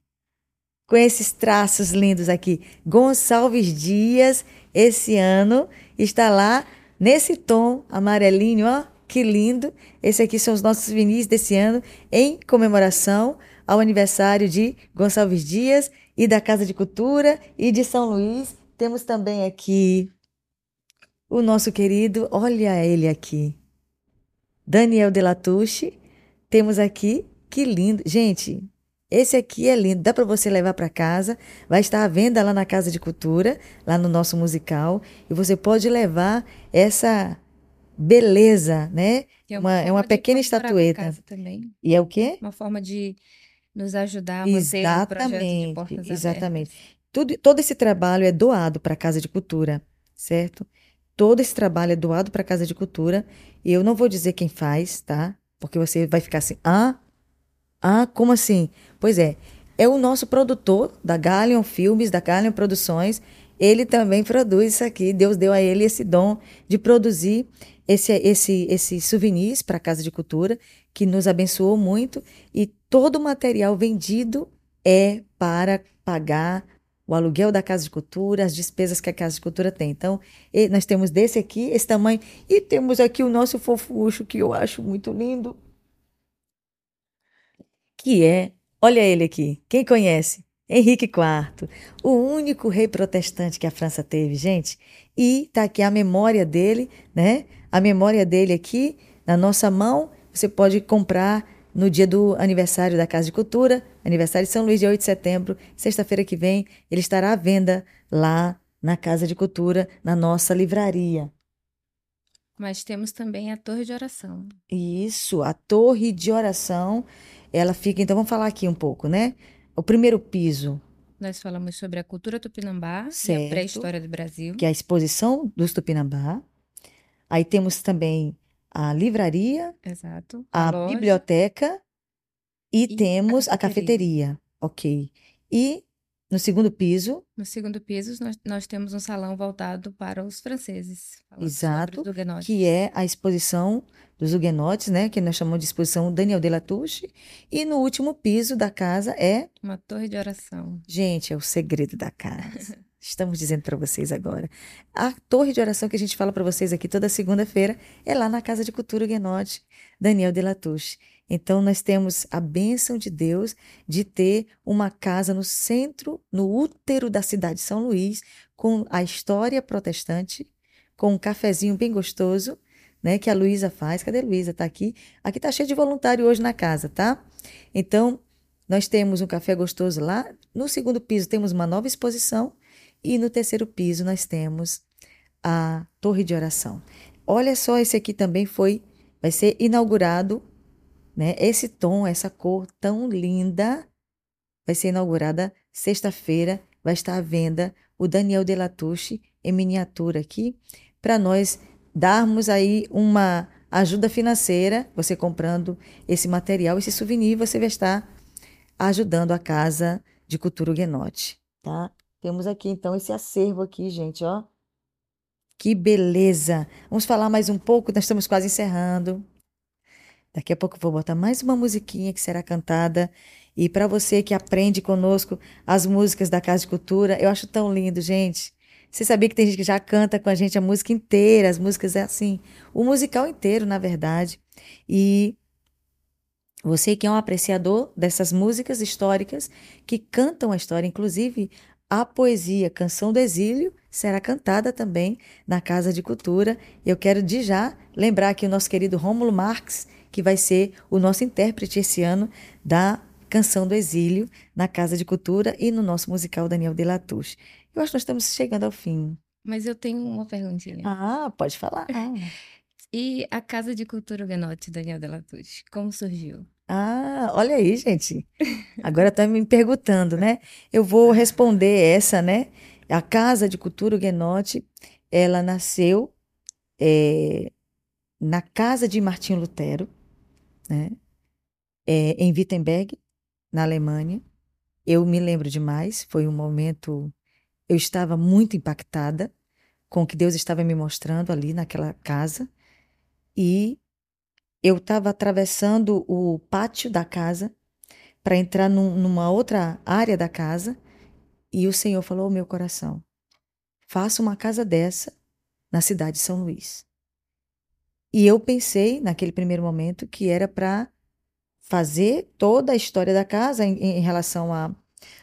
com esses traços lindos aqui. Gonçalves Dias, esse ano, está lá nesse tom amarelinho, ó, que lindo. Esse aqui são os nossos vinis desse ano, em comemoração ao aniversário de Gonçalves Dias e da Casa de Cultura e de São Luís. Temos também aqui o nosso querido, olha ele aqui, Daniel Delatouche. Temos aqui, que lindo. Gente, esse aqui é lindo, dá para você levar para casa. Vai estar à venda lá na Casa de Cultura, lá no nosso musical, e você pode levar essa beleza, né? É uma, é uma pequena estatueta. E é o quê? Uma forma de nos ajudar a manter exatamente, um projeto de Exatamente. Tudo, todo esse trabalho é doado para a Casa de Cultura, certo? Todo esse trabalho é doado para a Casa de Cultura. E eu não vou dizer quem faz, tá? Porque você vai ficar assim, ah, ah, como assim? Pois é, é o nosso produtor da Galion Filmes, da Galion Produções. Ele também produz isso aqui. Deus deu a ele esse dom de produzir esse, esse, esse souvenirs para a Casa de Cultura, que nos abençoou muito. E todo o material vendido é para pagar o aluguel da Casa de Cultura, as despesas que a Casa de Cultura tem. Então, nós temos desse aqui, esse tamanho, e temos aqui o nosso fofucho, que eu acho muito lindo, que é, olha ele aqui, quem conhece? Henrique IV, o único rei protestante que a França teve, gente. E tá aqui a memória dele, né? A memória dele aqui na nossa mão. Você pode comprar no dia do aniversário da Casa de Cultura, aniversário de São Luís, dia 8 de setembro, sexta-feira que vem, ele estará à venda lá na Casa de Cultura, na nossa livraria. Mas temos também a Torre de Oração. Isso, a Torre de Oração, ela fica, então vamos falar aqui um pouco, né? O primeiro piso. Nós falamos sobre a cultura tupinambá certo, e a pré-história do Brasil. Que é a exposição dos tupinambá. Aí temos também a livraria, Exato. a, a biblioteca e, e temos a cafeteria. a cafeteria. Ok. E no segundo piso. No segundo piso, nós, nós temos um salão voltado para os franceses. Exato. Que é a exposição dos huguenotes, né? Que nós chamamos de exposição Daniel de Latouche. E no último piso da casa é. Uma torre de oração. Gente, é o segredo da casa. Estamos dizendo para vocês agora. A torre de oração que a gente fala para vocês aqui toda segunda-feira é lá na Casa de Cultura Huguenote, Daniel de Latouche. Então, nós temos a bênção de Deus de ter uma casa no centro, no útero da cidade de São Luís, com a história protestante, com um cafezinho bem gostoso, né, que a Luísa faz. Cadê a Luísa? Está aqui. Aqui está cheio de voluntário hoje na casa, tá? Então, nós temos um café gostoso lá. No segundo piso, temos uma nova exposição e no terceiro piso nós temos a torre de oração. Olha só, esse aqui também foi, vai ser inaugurado, né? Esse tom, essa cor tão linda, vai ser inaugurada sexta-feira. Vai estar à venda o Daniel Delatouche em miniatura aqui, para nós darmos aí uma ajuda financeira. Você comprando esse material, esse souvenir, você vai estar ajudando a Casa de Cultura Huguenote, tá? Temos aqui então esse acervo aqui, gente, ó. Que beleza! Vamos falar mais um pouco, nós estamos quase encerrando. Daqui a pouco vou botar mais uma musiquinha que será cantada. E para você que aprende conosco as músicas da Casa de Cultura, eu acho tão lindo, gente. Você sabia que tem gente que já canta com a gente a música inteira, as músicas é assim, o musical inteiro, na verdade. E você que é um apreciador dessas músicas históricas que cantam a história, inclusive a poesia Canção do Exílio será cantada também na Casa de Cultura. Eu quero de já lembrar aqui o nosso querido Rômulo Marques, que vai ser o nosso intérprete esse ano da Canção do Exílio na Casa de Cultura e no nosso musical Daniel de Latouche. Eu acho que nós estamos chegando ao fim. Mas eu tenho uma perguntinha. Ah, pode falar. e a Casa de Cultura Ganote, Daniel de Latouche, como surgiu? Ah, olha aí, gente. Agora está me perguntando, né? Eu vou responder essa, né? A Casa de Cultura Huguenote, ela nasceu é, na casa de Martinho Lutero, né? É, em Wittenberg, na Alemanha. Eu me lembro demais, foi um momento. Eu estava muito impactada com o que Deus estava me mostrando ali naquela casa. E eu estava atravessando o pátio da casa para entrar num- numa outra área da casa e o Senhor falou ao meu coração: faça uma casa dessa na cidade de São Luís. E eu pensei, naquele primeiro momento, que era para fazer toda a história da casa em, em relação à,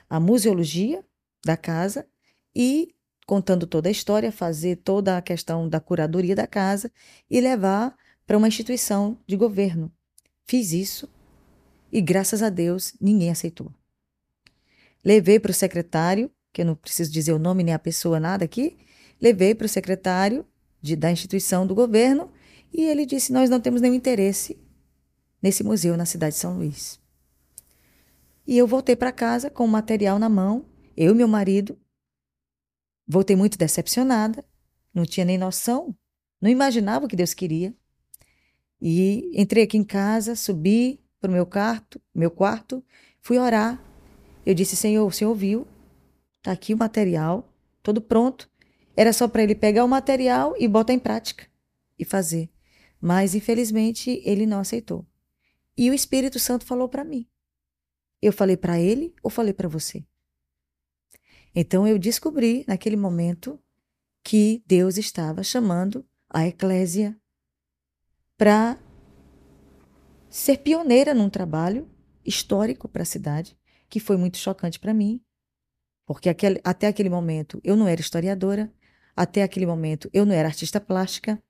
à museologia da casa e, contando toda a história, fazer toda a questão da curadoria da casa e levar para uma instituição de governo. Fiz isso e, graças a Deus, ninguém aceitou. Levei para o secretário, que eu não preciso dizer o nome nem a pessoa, nada aqui, levei para o secretário de, da instituição do governo e ele disse: Nós não temos nenhum interesse nesse museu na cidade de São Luís. E eu voltei para casa com o material na mão, eu e meu marido. Voltei muito decepcionada, não tinha nem noção, não imaginava o que Deus queria. E entrei aqui em casa, subi para o meu quarto, meu quarto, fui orar. Eu disse: Senhor, o Senhor ouviu? Está aqui o material, todo pronto. Era só para ele pegar o material e botar em prática e fazer. Mas, infelizmente, ele não aceitou. E o Espírito Santo falou para mim. Eu falei para ele ou falei para você? Então eu descobri naquele momento que Deus estava chamando a eclésia para ser pioneira num trabalho histórico para a cidade, que foi muito chocante para mim, porque aquele, até aquele momento eu não era historiadora, até aquele momento eu não era artista plástica,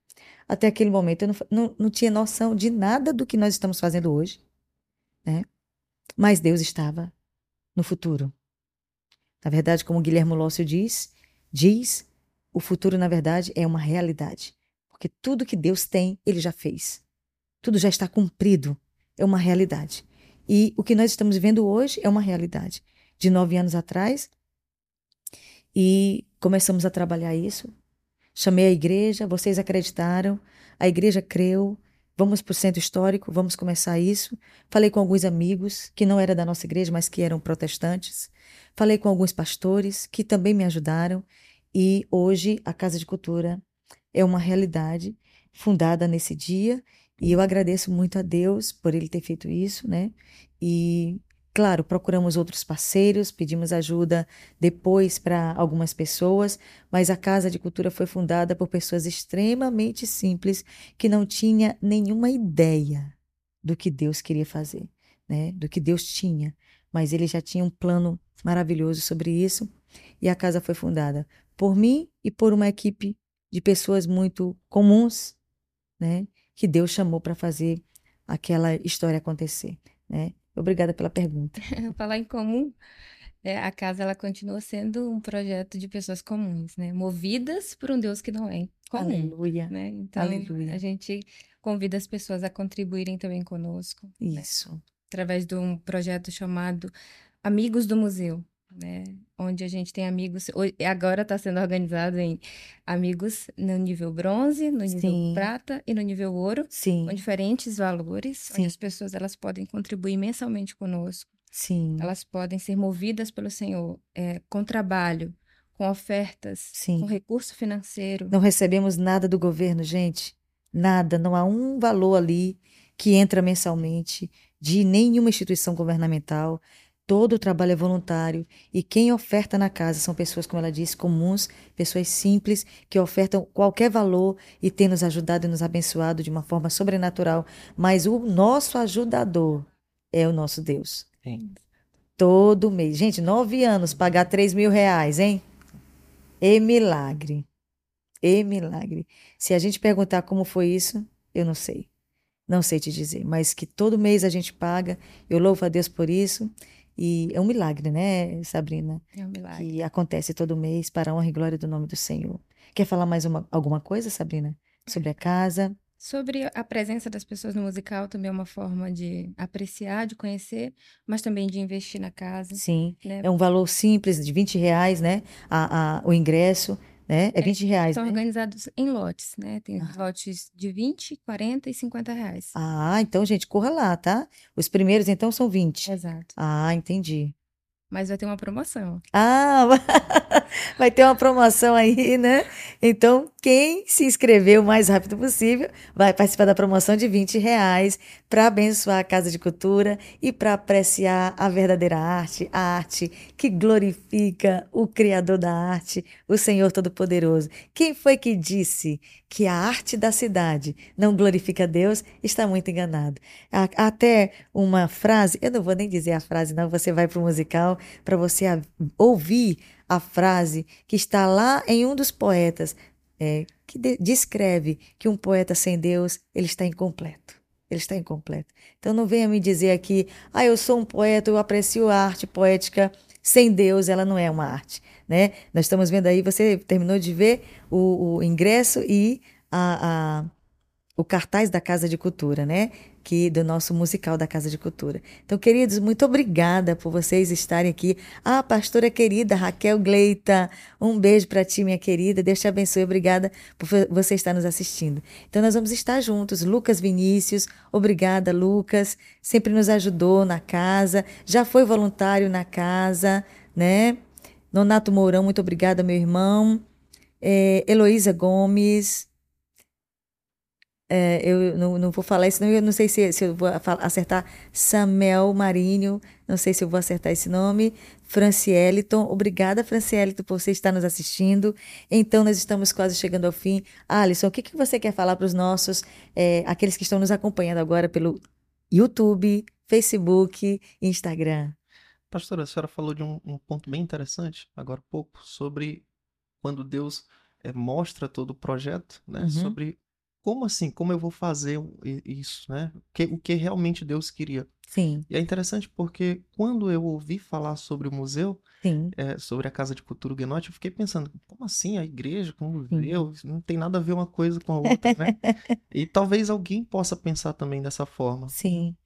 até aquele momento eu não, não, não tinha noção de nada do que nós estamos fazendo hoje, né? Mas Deus estava no futuro. Na verdade, como Guilherme Lócio diz, diz, o futuro, na verdade, é uma realidade. Porque tudo que Deus tem, ele já fez. Tudo já está cumprido. É uma realidade. E o que nós estamos vivendo hoje é uma realidade. De nove anos atrás, e começamos a trabalhar isso. Chamei a igreja, vocês acreditaram, a igreja creu, vamos para o centro histórico, vamos começar isso. Falei com alguns amigos que não eram da nossa igreja, mas que eram protestantes. Falei com alguns pastores que também me ajudaram. E hoje a Casa de Cultura é uma realidade fundada nesse dia. E eu agradeço muito a Deus por ele ter feito isso, né? E Claro, procuramos outros parceiros, pedimos ajuda depois para algumas pessoas, mas a Casa de Cultura foi fundada por pessoas extremamente simples que não tinha nenhuma ideia do que Deus queria fazer, né? Do que Deus tinha, mas ele já tinha um plano maravilhoso sobre isso e a casa foi fundada por mim e por uma equipe de pessoas muito comuns, né? Que Deus chamou para fazer aquela história acontecer, né? Obrigada pela pergunta. Falar em comum, é, a casa ela continua sendo um projeto de pessoas comuns, né? Movidas por um Deus que não é comum, Aleluia. né? Então, Aleluia. a gente convida as pessoas a contribuírem também conosco, né? Isso. Através de um projeto chamado Amigos do Museu, né? Onde a gente tem amigos, agora está sendo organizado em amigos no nível bronze, no nível Sim. prata e no nível ouro, Sim. com diferentes valores, Sim. onde as pessoas elas podem contribuir mensalmente conosco. Sim. Elas podem ser movidas pelo Senhor é, com trabalho, com ofertas, Sim. com recurso financeiro. Não recebemos nada do governo, gente. Nada. Não há um valor ali que entra mensalmente de nenhuma instituição governamental. Todo o trabalho é voluntário e quem oferta na casa são pessoas, como ela disse, comuns, pessoas simples, que ofertam qualquer valor e têm nos ajudado e nos abençoado de uma forma sobrenatural. Mas o nosso ajudador é o nosso Deus. Sim. Todo mês. Gente, nove anos, pagar três mil reais, hein? E milagre. E milagre. Se a gente perguntar como foi isso, eu não sei. Não sei te dizer. Mas que todo mês a gente paga, eu louvo a Deus por isso. E é um milagre, né, Sabrina? É um milagre. Que acontece todo mês para a honra e glória do nome do Senhor. Quer falar mais uma, alguma coisa, Sabrina? Sobre a casa? Sobre a presença das pessoas no musical também é uma forma de apreciar, de conhecer, mas também de investir na casa, Sim. né? É um valor simples de 20 reais, né? A, a, o ingresso, né? É 20 reais, São né? organizados em lotes, né? Tem Ah. lotes de 20, 40 e 50 reais. Ah, então, gente, corra lá, tá? Os primeiros, então, são 20. Exato. Ah, entendi. Mas vai ter uma promoção. Ah, vai ter uma promoção aí, né? Então, quem se inscrever o mais rápido possível vai participar da promoção de 20 reais para abençoar a Casa de Cultura e para apreciar a verdadeira arte, a arte que glorifica o Criador da arte, o Senhor Todo-Poderoso. Quem foi que disse que a arte da cidade não glorifica Deus? Está muito enganado. Até uma frase, eu não vou nem dizer a frase, não, você vai para o musical para você ouvir a frase que está lá em um dos poetas, é, que de, descreve que um poeta sem Deus, ele está incompleto. Ele está incompleto. Então não venha me dizer aqui, ah, eu sou um poeta, eu aprecio a arte poética. Sem Deus, ela não é uma arte. Né? Nós estamos vendo aí, você terminou de ver o, o ingresso e a, a, o cartaz da Casa de Cultura, né? Aqui do nosso musical da Casa de Cultura. Então, queridos, muito obrigada por vocês estarem aqui. Ah, pastora querida Raquel Gleita, um beijo para ti, minha querida. Deus te abençoe. Obrigada por você estar nos assistindo. Então, nós vamos estar juntos. Lucas Vinícius, obrigada, Lucas. Sempre nos ajudou na casa, já foi voluntário na casa, né? Nonato Mourão, muito obrigada, meu irmão. É, Heloísa Gomes, é, eu não, não, vou falar isso, não, eu não sei se, se eu vou acertar. Samuel Marinho, não sei se eu vou acertar esse nome. Francieliton, obrigada, Francieliton, por você estar nos assistindo. Então, nós estamos quase chegando ao fim. Alisson, o que, que você quer falar para os nossos, é, aqueles que estão nos acompanhando agora pelo YouTube, Facebook e Instagram? Pastora, a senhora falou de um, um ponto bem interessante, agora há pouco, sobre quando Deus é, mostra todo o projeto, né? Uhum. Sobre como assim? Como eu vou fazer isso, né? O que, o que realmente Deus queria. Sim. E é interessante porque quando eu ouvi falar sobre o museu, é, sobre a Casa de Cultura Huguenote, eu fiquei pensando, como assim a igreja com o museu? Não tem nada a ver uma coisa com a outra, né? e talvez alguém possa pensar também dessa forma. Sim.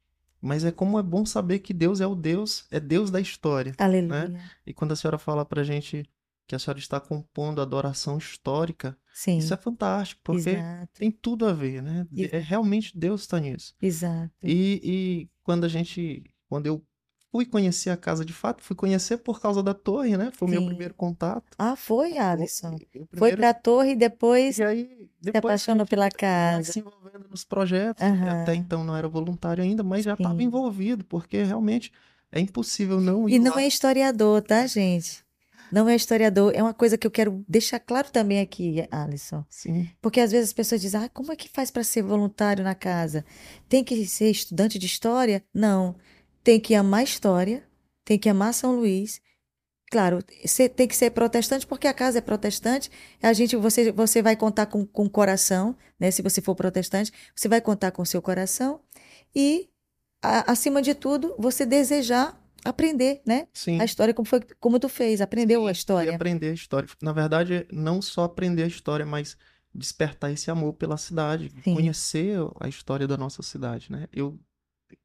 Mas é como é bom saber que Deus é o Deus, é Deus da história. Né? Aleluia. Né? E quando a senhora fala pra gente que a senhora está compondo adoração histórica. Sim. Isso é fantástico, porque Exato. tem tudo a ver, né? É, realmente Deus está nisso. Exato. E, e quando a gente, quando eu fui conhecer a casa de fato, fui conhecer por causa da torre, né? Foi o meu primeiro contato. Ah, foi, Alisson. Primeiro... Foi para a torre e depois, e aí, depois se apaixonou pela casa. Se envolvendo nos projetos. Uhum. Até então não era voluntário ainda, mas já estava envolvido, porque realmente é impossível não ir E não lá. é historiador, tá, gente? Não é historiador. É uma coisa que eu quero deixar claro também aqui, Alisson. Sim. Porque às vezes as pessoas dizem: ah, como é que faz para ser voluntário na casa? Tem que ser estudante de história? Não. Tem que amar história, tem que amar São Luís. Claro, você tem que ser protestante porque a casa é protestante. A gente, você, você vai contar com, com o coração, né? Se você for protestante, você vai contar com o seu coração e, a, acima de tudo, você desejar aprender, né? Sim. A história como foi como tu fez, aprendeu Sim, a história. aprender a história. Na verdade, não só aprender a história, mas despertar esse amor pela cidade, Sim. conhecer a história da nossa cidade, né? Eu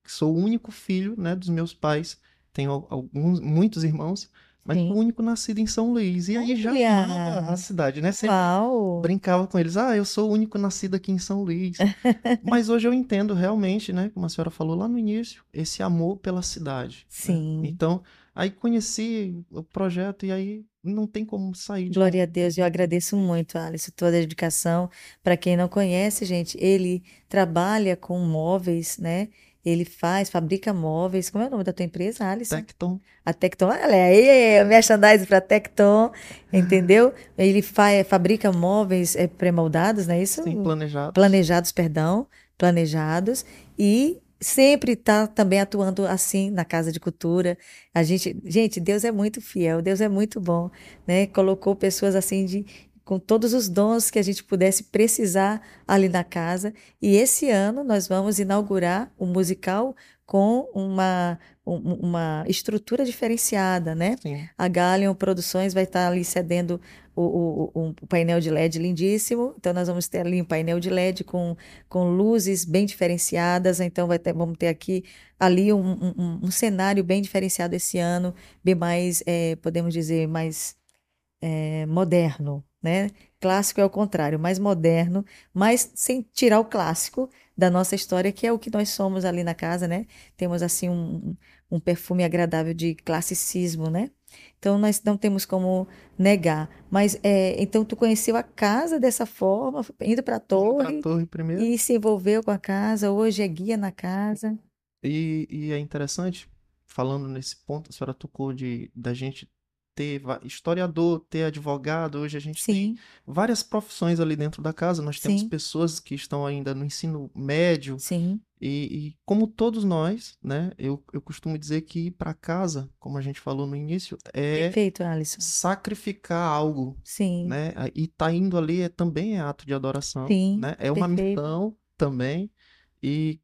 sou o único filho, né, dos meus pais, tenho alguns muitos irmãos, mas Sim. o único nascido em São Luís. E aí já amava a cidade, né? Sempre Uau. brincava com eles. Ah, eu sou o único nascido aqui em São Luís. mas hoje eu entendo realmente, né? Como a senhora falou lá no início, esse amor pela cidade. Né? Sim. Né? Então, aí conheci o projeto e aí não tem como sair. De Glória a Deus, eu agradeço muito, Alice, toda a dedicação. Para quem não conhece, gente, ele trabalha com móveis, né? Ele faz, fabrica móveis. Como é o nome da tua empresa, Alisson? Tecton. A Tecton, olha aí, merchandising para Tecton, entendeu? Ele faz, fabrica móveis é, pré-moldados, não é isso? Sim, planejados. Planejados, perdão, planejados. E sempre está também atuando assim na Casa de Cultura. A gente, gente, Deus é muito fiel, Deus é muito bom, né? Colocou pessoas assim de com todos os dons que a gente pudesse precisar ali na casa. E esse ano nós vamos inaugurar o musical com uma, uma estrutura diferenciada, né? Sim. A Galion Produções vai estar ali cedendo o, o, o, painel de LED lindíssimo. Então, nós vamos ter ali um painel de LED com, com luzes bem diferenciadas. Então, vai ter, vamos ter aqui ali um, um, um cenário bem diferenciado esse ano, bem mais, é, podemos dizer, mais é, moderno, né? Clássico é o contrário, mais moderno, mas sem tirar o clássico da nossa história, que é o que nós somos ali na casa, né? Temos assim um, um perfume agradável de classicismo, né? Então nós não temos como negar. Mas é, então tu conheceu a casa dessa forma, indo para a torre, torre primeiro. e se envolveu com a casa. Hoje é guia na casa. E, e é interessante, falando nesse ponto, a senhora tocou de da gente ter historiador, ter advogado. Hoje a gente tem Sim, várias profissões ali dentro da casa. Nós temos Sim. pessoas que estão ainda no ensino médio. sim, E, e como todos nós, né? Eu, eu costumo dizer que ir para casa, como a gente falou no início, é perfeito, Alisson. sacrificar algo, Sim, né? E tá indo ali é, também é ato de adoração, Sim, né? É uma perfeito. missão também. E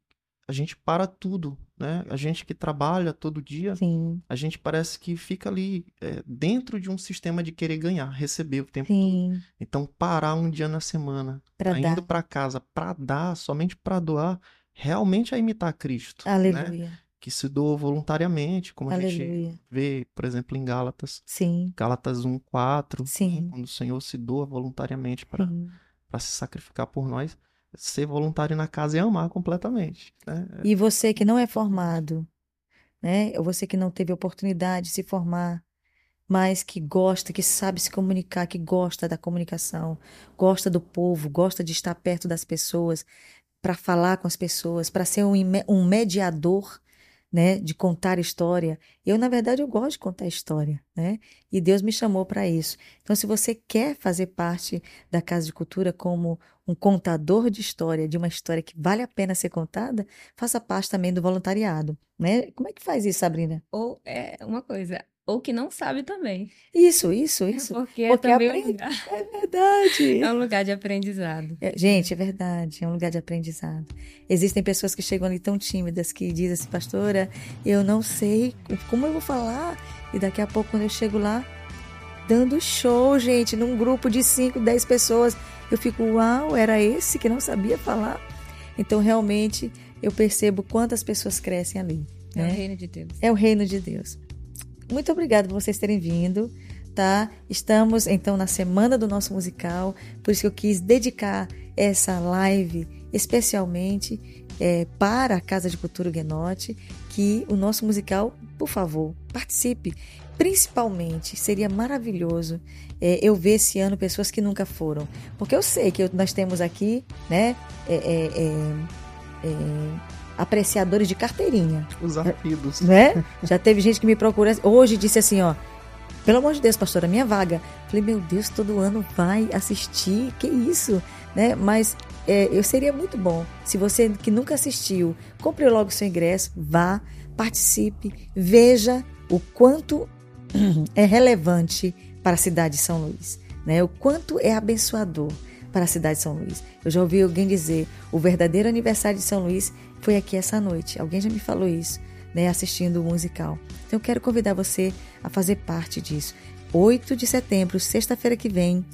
a gente para tudo, né? A gente que trabalha todo dia, sim, a gente parece que fica ali é, dentro de um sistema de querer ganhar, receber o tempo todo. sim, Então, parar um dia na semana, para tá indo para casa para dar, somente para doar, realmente é imitar Cristo, né? Aleluia, Que se doou voluntariamente, como a gente aleluia. vê, por exemplo, em Gálatas, Sim, Gálatas 1:4, né? sim, Quando o Senhor se doa voluntariamente para se sacrificar por nós, ser voluntário na casa é amar completamente, né? E você que não é formado, né? Ou você que não teve oportunidade de se formar, mas que gosta, que sabe se comunicar, que gosta da comunicação, gosta do povo, gosta de estar perto das pessoas, para falar com as pessoas, para ser um, um mediador, né? De contar história. Eu, na verdade, eu gosto de contar história, né? E Deus me chamou para isso. Então, se você quer fazer parte da Casa de Cultura como um contador de história, de uma história que vale a pena ser contada, faça parte também do voluntariado, né? Como é que faz isso, Sabrina? Ou é uma coisa, ou que não sabe também. Isso, isso, isso. Porque é Porque também um lugar, É verdade. é um lugar de aprendizado. É, gente, é verdade, é um lugar de aprendizado. Existem pessoas que chegam ali tão tímidas que dizem assim, pastora, eu não sei como eu vou falar. E daqui a pouco, quando eu chego lá, dando show, gente, num grupo de 5, 10 pessoas, eu fico, uau, era esse que não sabia falar? Então, realmente, eu percebo quantas pessoas crescem ali. É o né? reino de Deus. É o reino de Deus. Muito obrigada por vocês terem vindo, tá? Estamos então na semana do nosso musical, por isso que eu quis dedicar essa live especialmente é, para a Casa de Cultura Guenote, que o nosso musical, por favor, participe. Principalmente, seria maravilhoso é, eu ver esse ano pessoas que nunca foram. Porque eu sei que eu- nós temos aqui, né, é, apreciadores de carteirinha Os arquidos. né? Já teve gente que me procura hoje disse assim, ó, pelo amor de Deus, pastora, minha vaga. Falei, meu Deus, todo ano vai assistir, que isso, né? Mas é, eu seria muito bom se você que nunca assistiu, compre logo seu ingresso, vá, participe, veja o quanto é relevante para a cidade de São Luís, né? O quanto é abençoador para a cidade de São Luís. Eu já ouvi alguém dizer, o verdadeiro aniversário de São Luís foi aqui essa noite. Alguém já me falou isso, né, assistindo o musical. Então eu quero convidar você a fazer parte disso. 8 de setembro, sexta-feira que vem,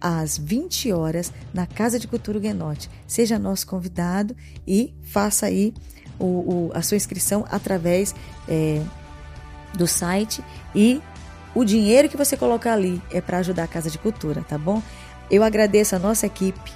às 20 horas, na Casa de Cultura Guenote. Seja nosso convidado e faça aí o, o- a sua inscrição através é, do site e o dinheiro que você colocar ali é para ajudar a Casa de Cultura, tá bom? Eu agradeço a nossa equipe,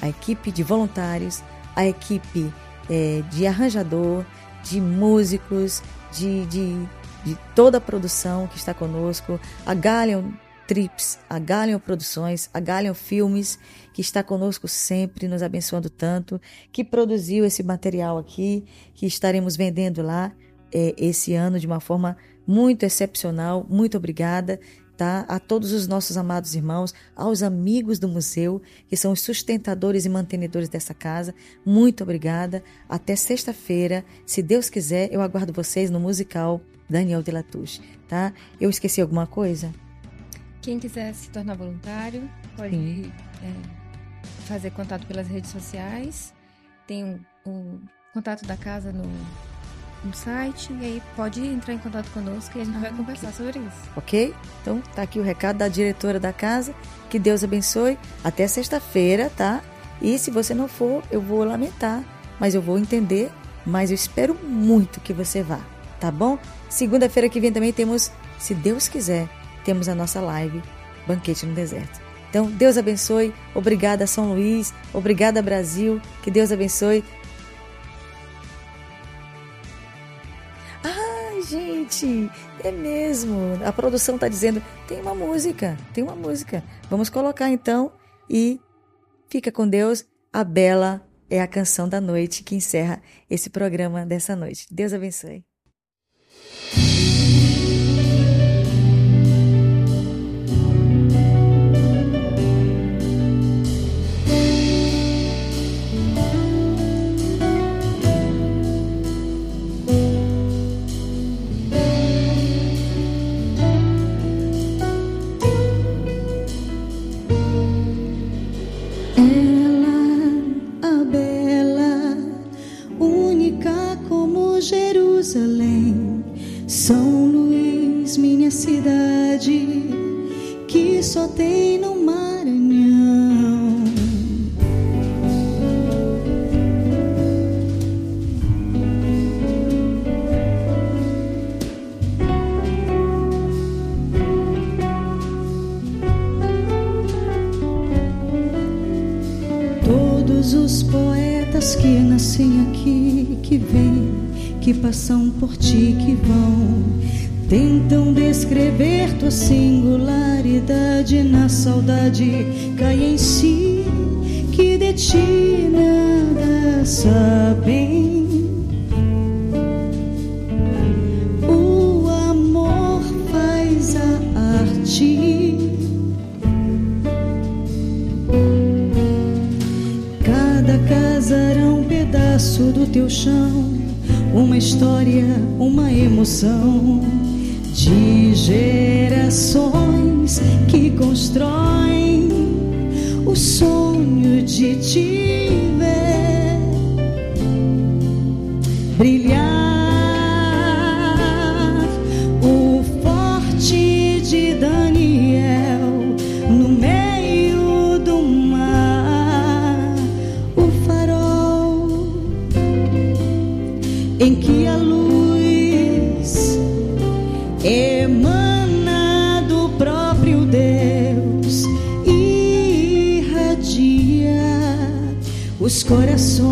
a equipe de voluntários, a equipe eh, de arranjador, de músicos, de, de, de toda a produção que está conosco, a Galion Trips, a Galion Produções, a Galion Filmes, que está conosco sempre, nos abençoando tanto, que produziu esse material aqui, que estaremos vendendo lá eh, esse ano de uma forma muito excepcional. Muito obrigada tá? A todos os nossos amados irmãos, aos amigos do museu, que são os sustentadores e mantenedores dessa casa. Muito obrigada. Até sexta-feira, se Deus quiser, eu aguardo vocês no musical Daniel de Latouche, tá? Eu esqueci alguma coisa? Quem quiser se tornar voluntário, pode é, fazer contato pelas redes sociais. Tem o, o contato da casa no, no site. E aí pode entrar em contato conosco e a gente vai conversar sobre isso. Ok? Então, tá aqui o recado da diretora da casa. Que Deus abençoe. Até sexta-feira, tá? E se você não for, eu vou lamentar, mas eu vou entender. Mas eu espero muito que você vá, tá bom? Segunda-feira que vem também temos, se Deus quiser, temos a nossa live Banquete no Deserto. Então, Deus abençoe. Obrigada, São Luís. Obrigada, Brasil. Que Deus abençoe. Gente. É mesmo. A produção está dizendo: tem uma música, tem uma música. Vamos colocar então e fica com Deus. A Bela é a canção da noite que encerra esse programa dessa noite. Deus abençoe. Só tem no Maranhão. Todos os poetas que nascem aqui, que vêm que passam por ti que vão tentam descrever tua singularidade na saudade. Cai em si que de ti nada sabem. O amor faz a arte. Cada casarão um pedaço do teu chão. Uma história, uma emoção de gerações que constroem o sonho de te ver brilhar. Corações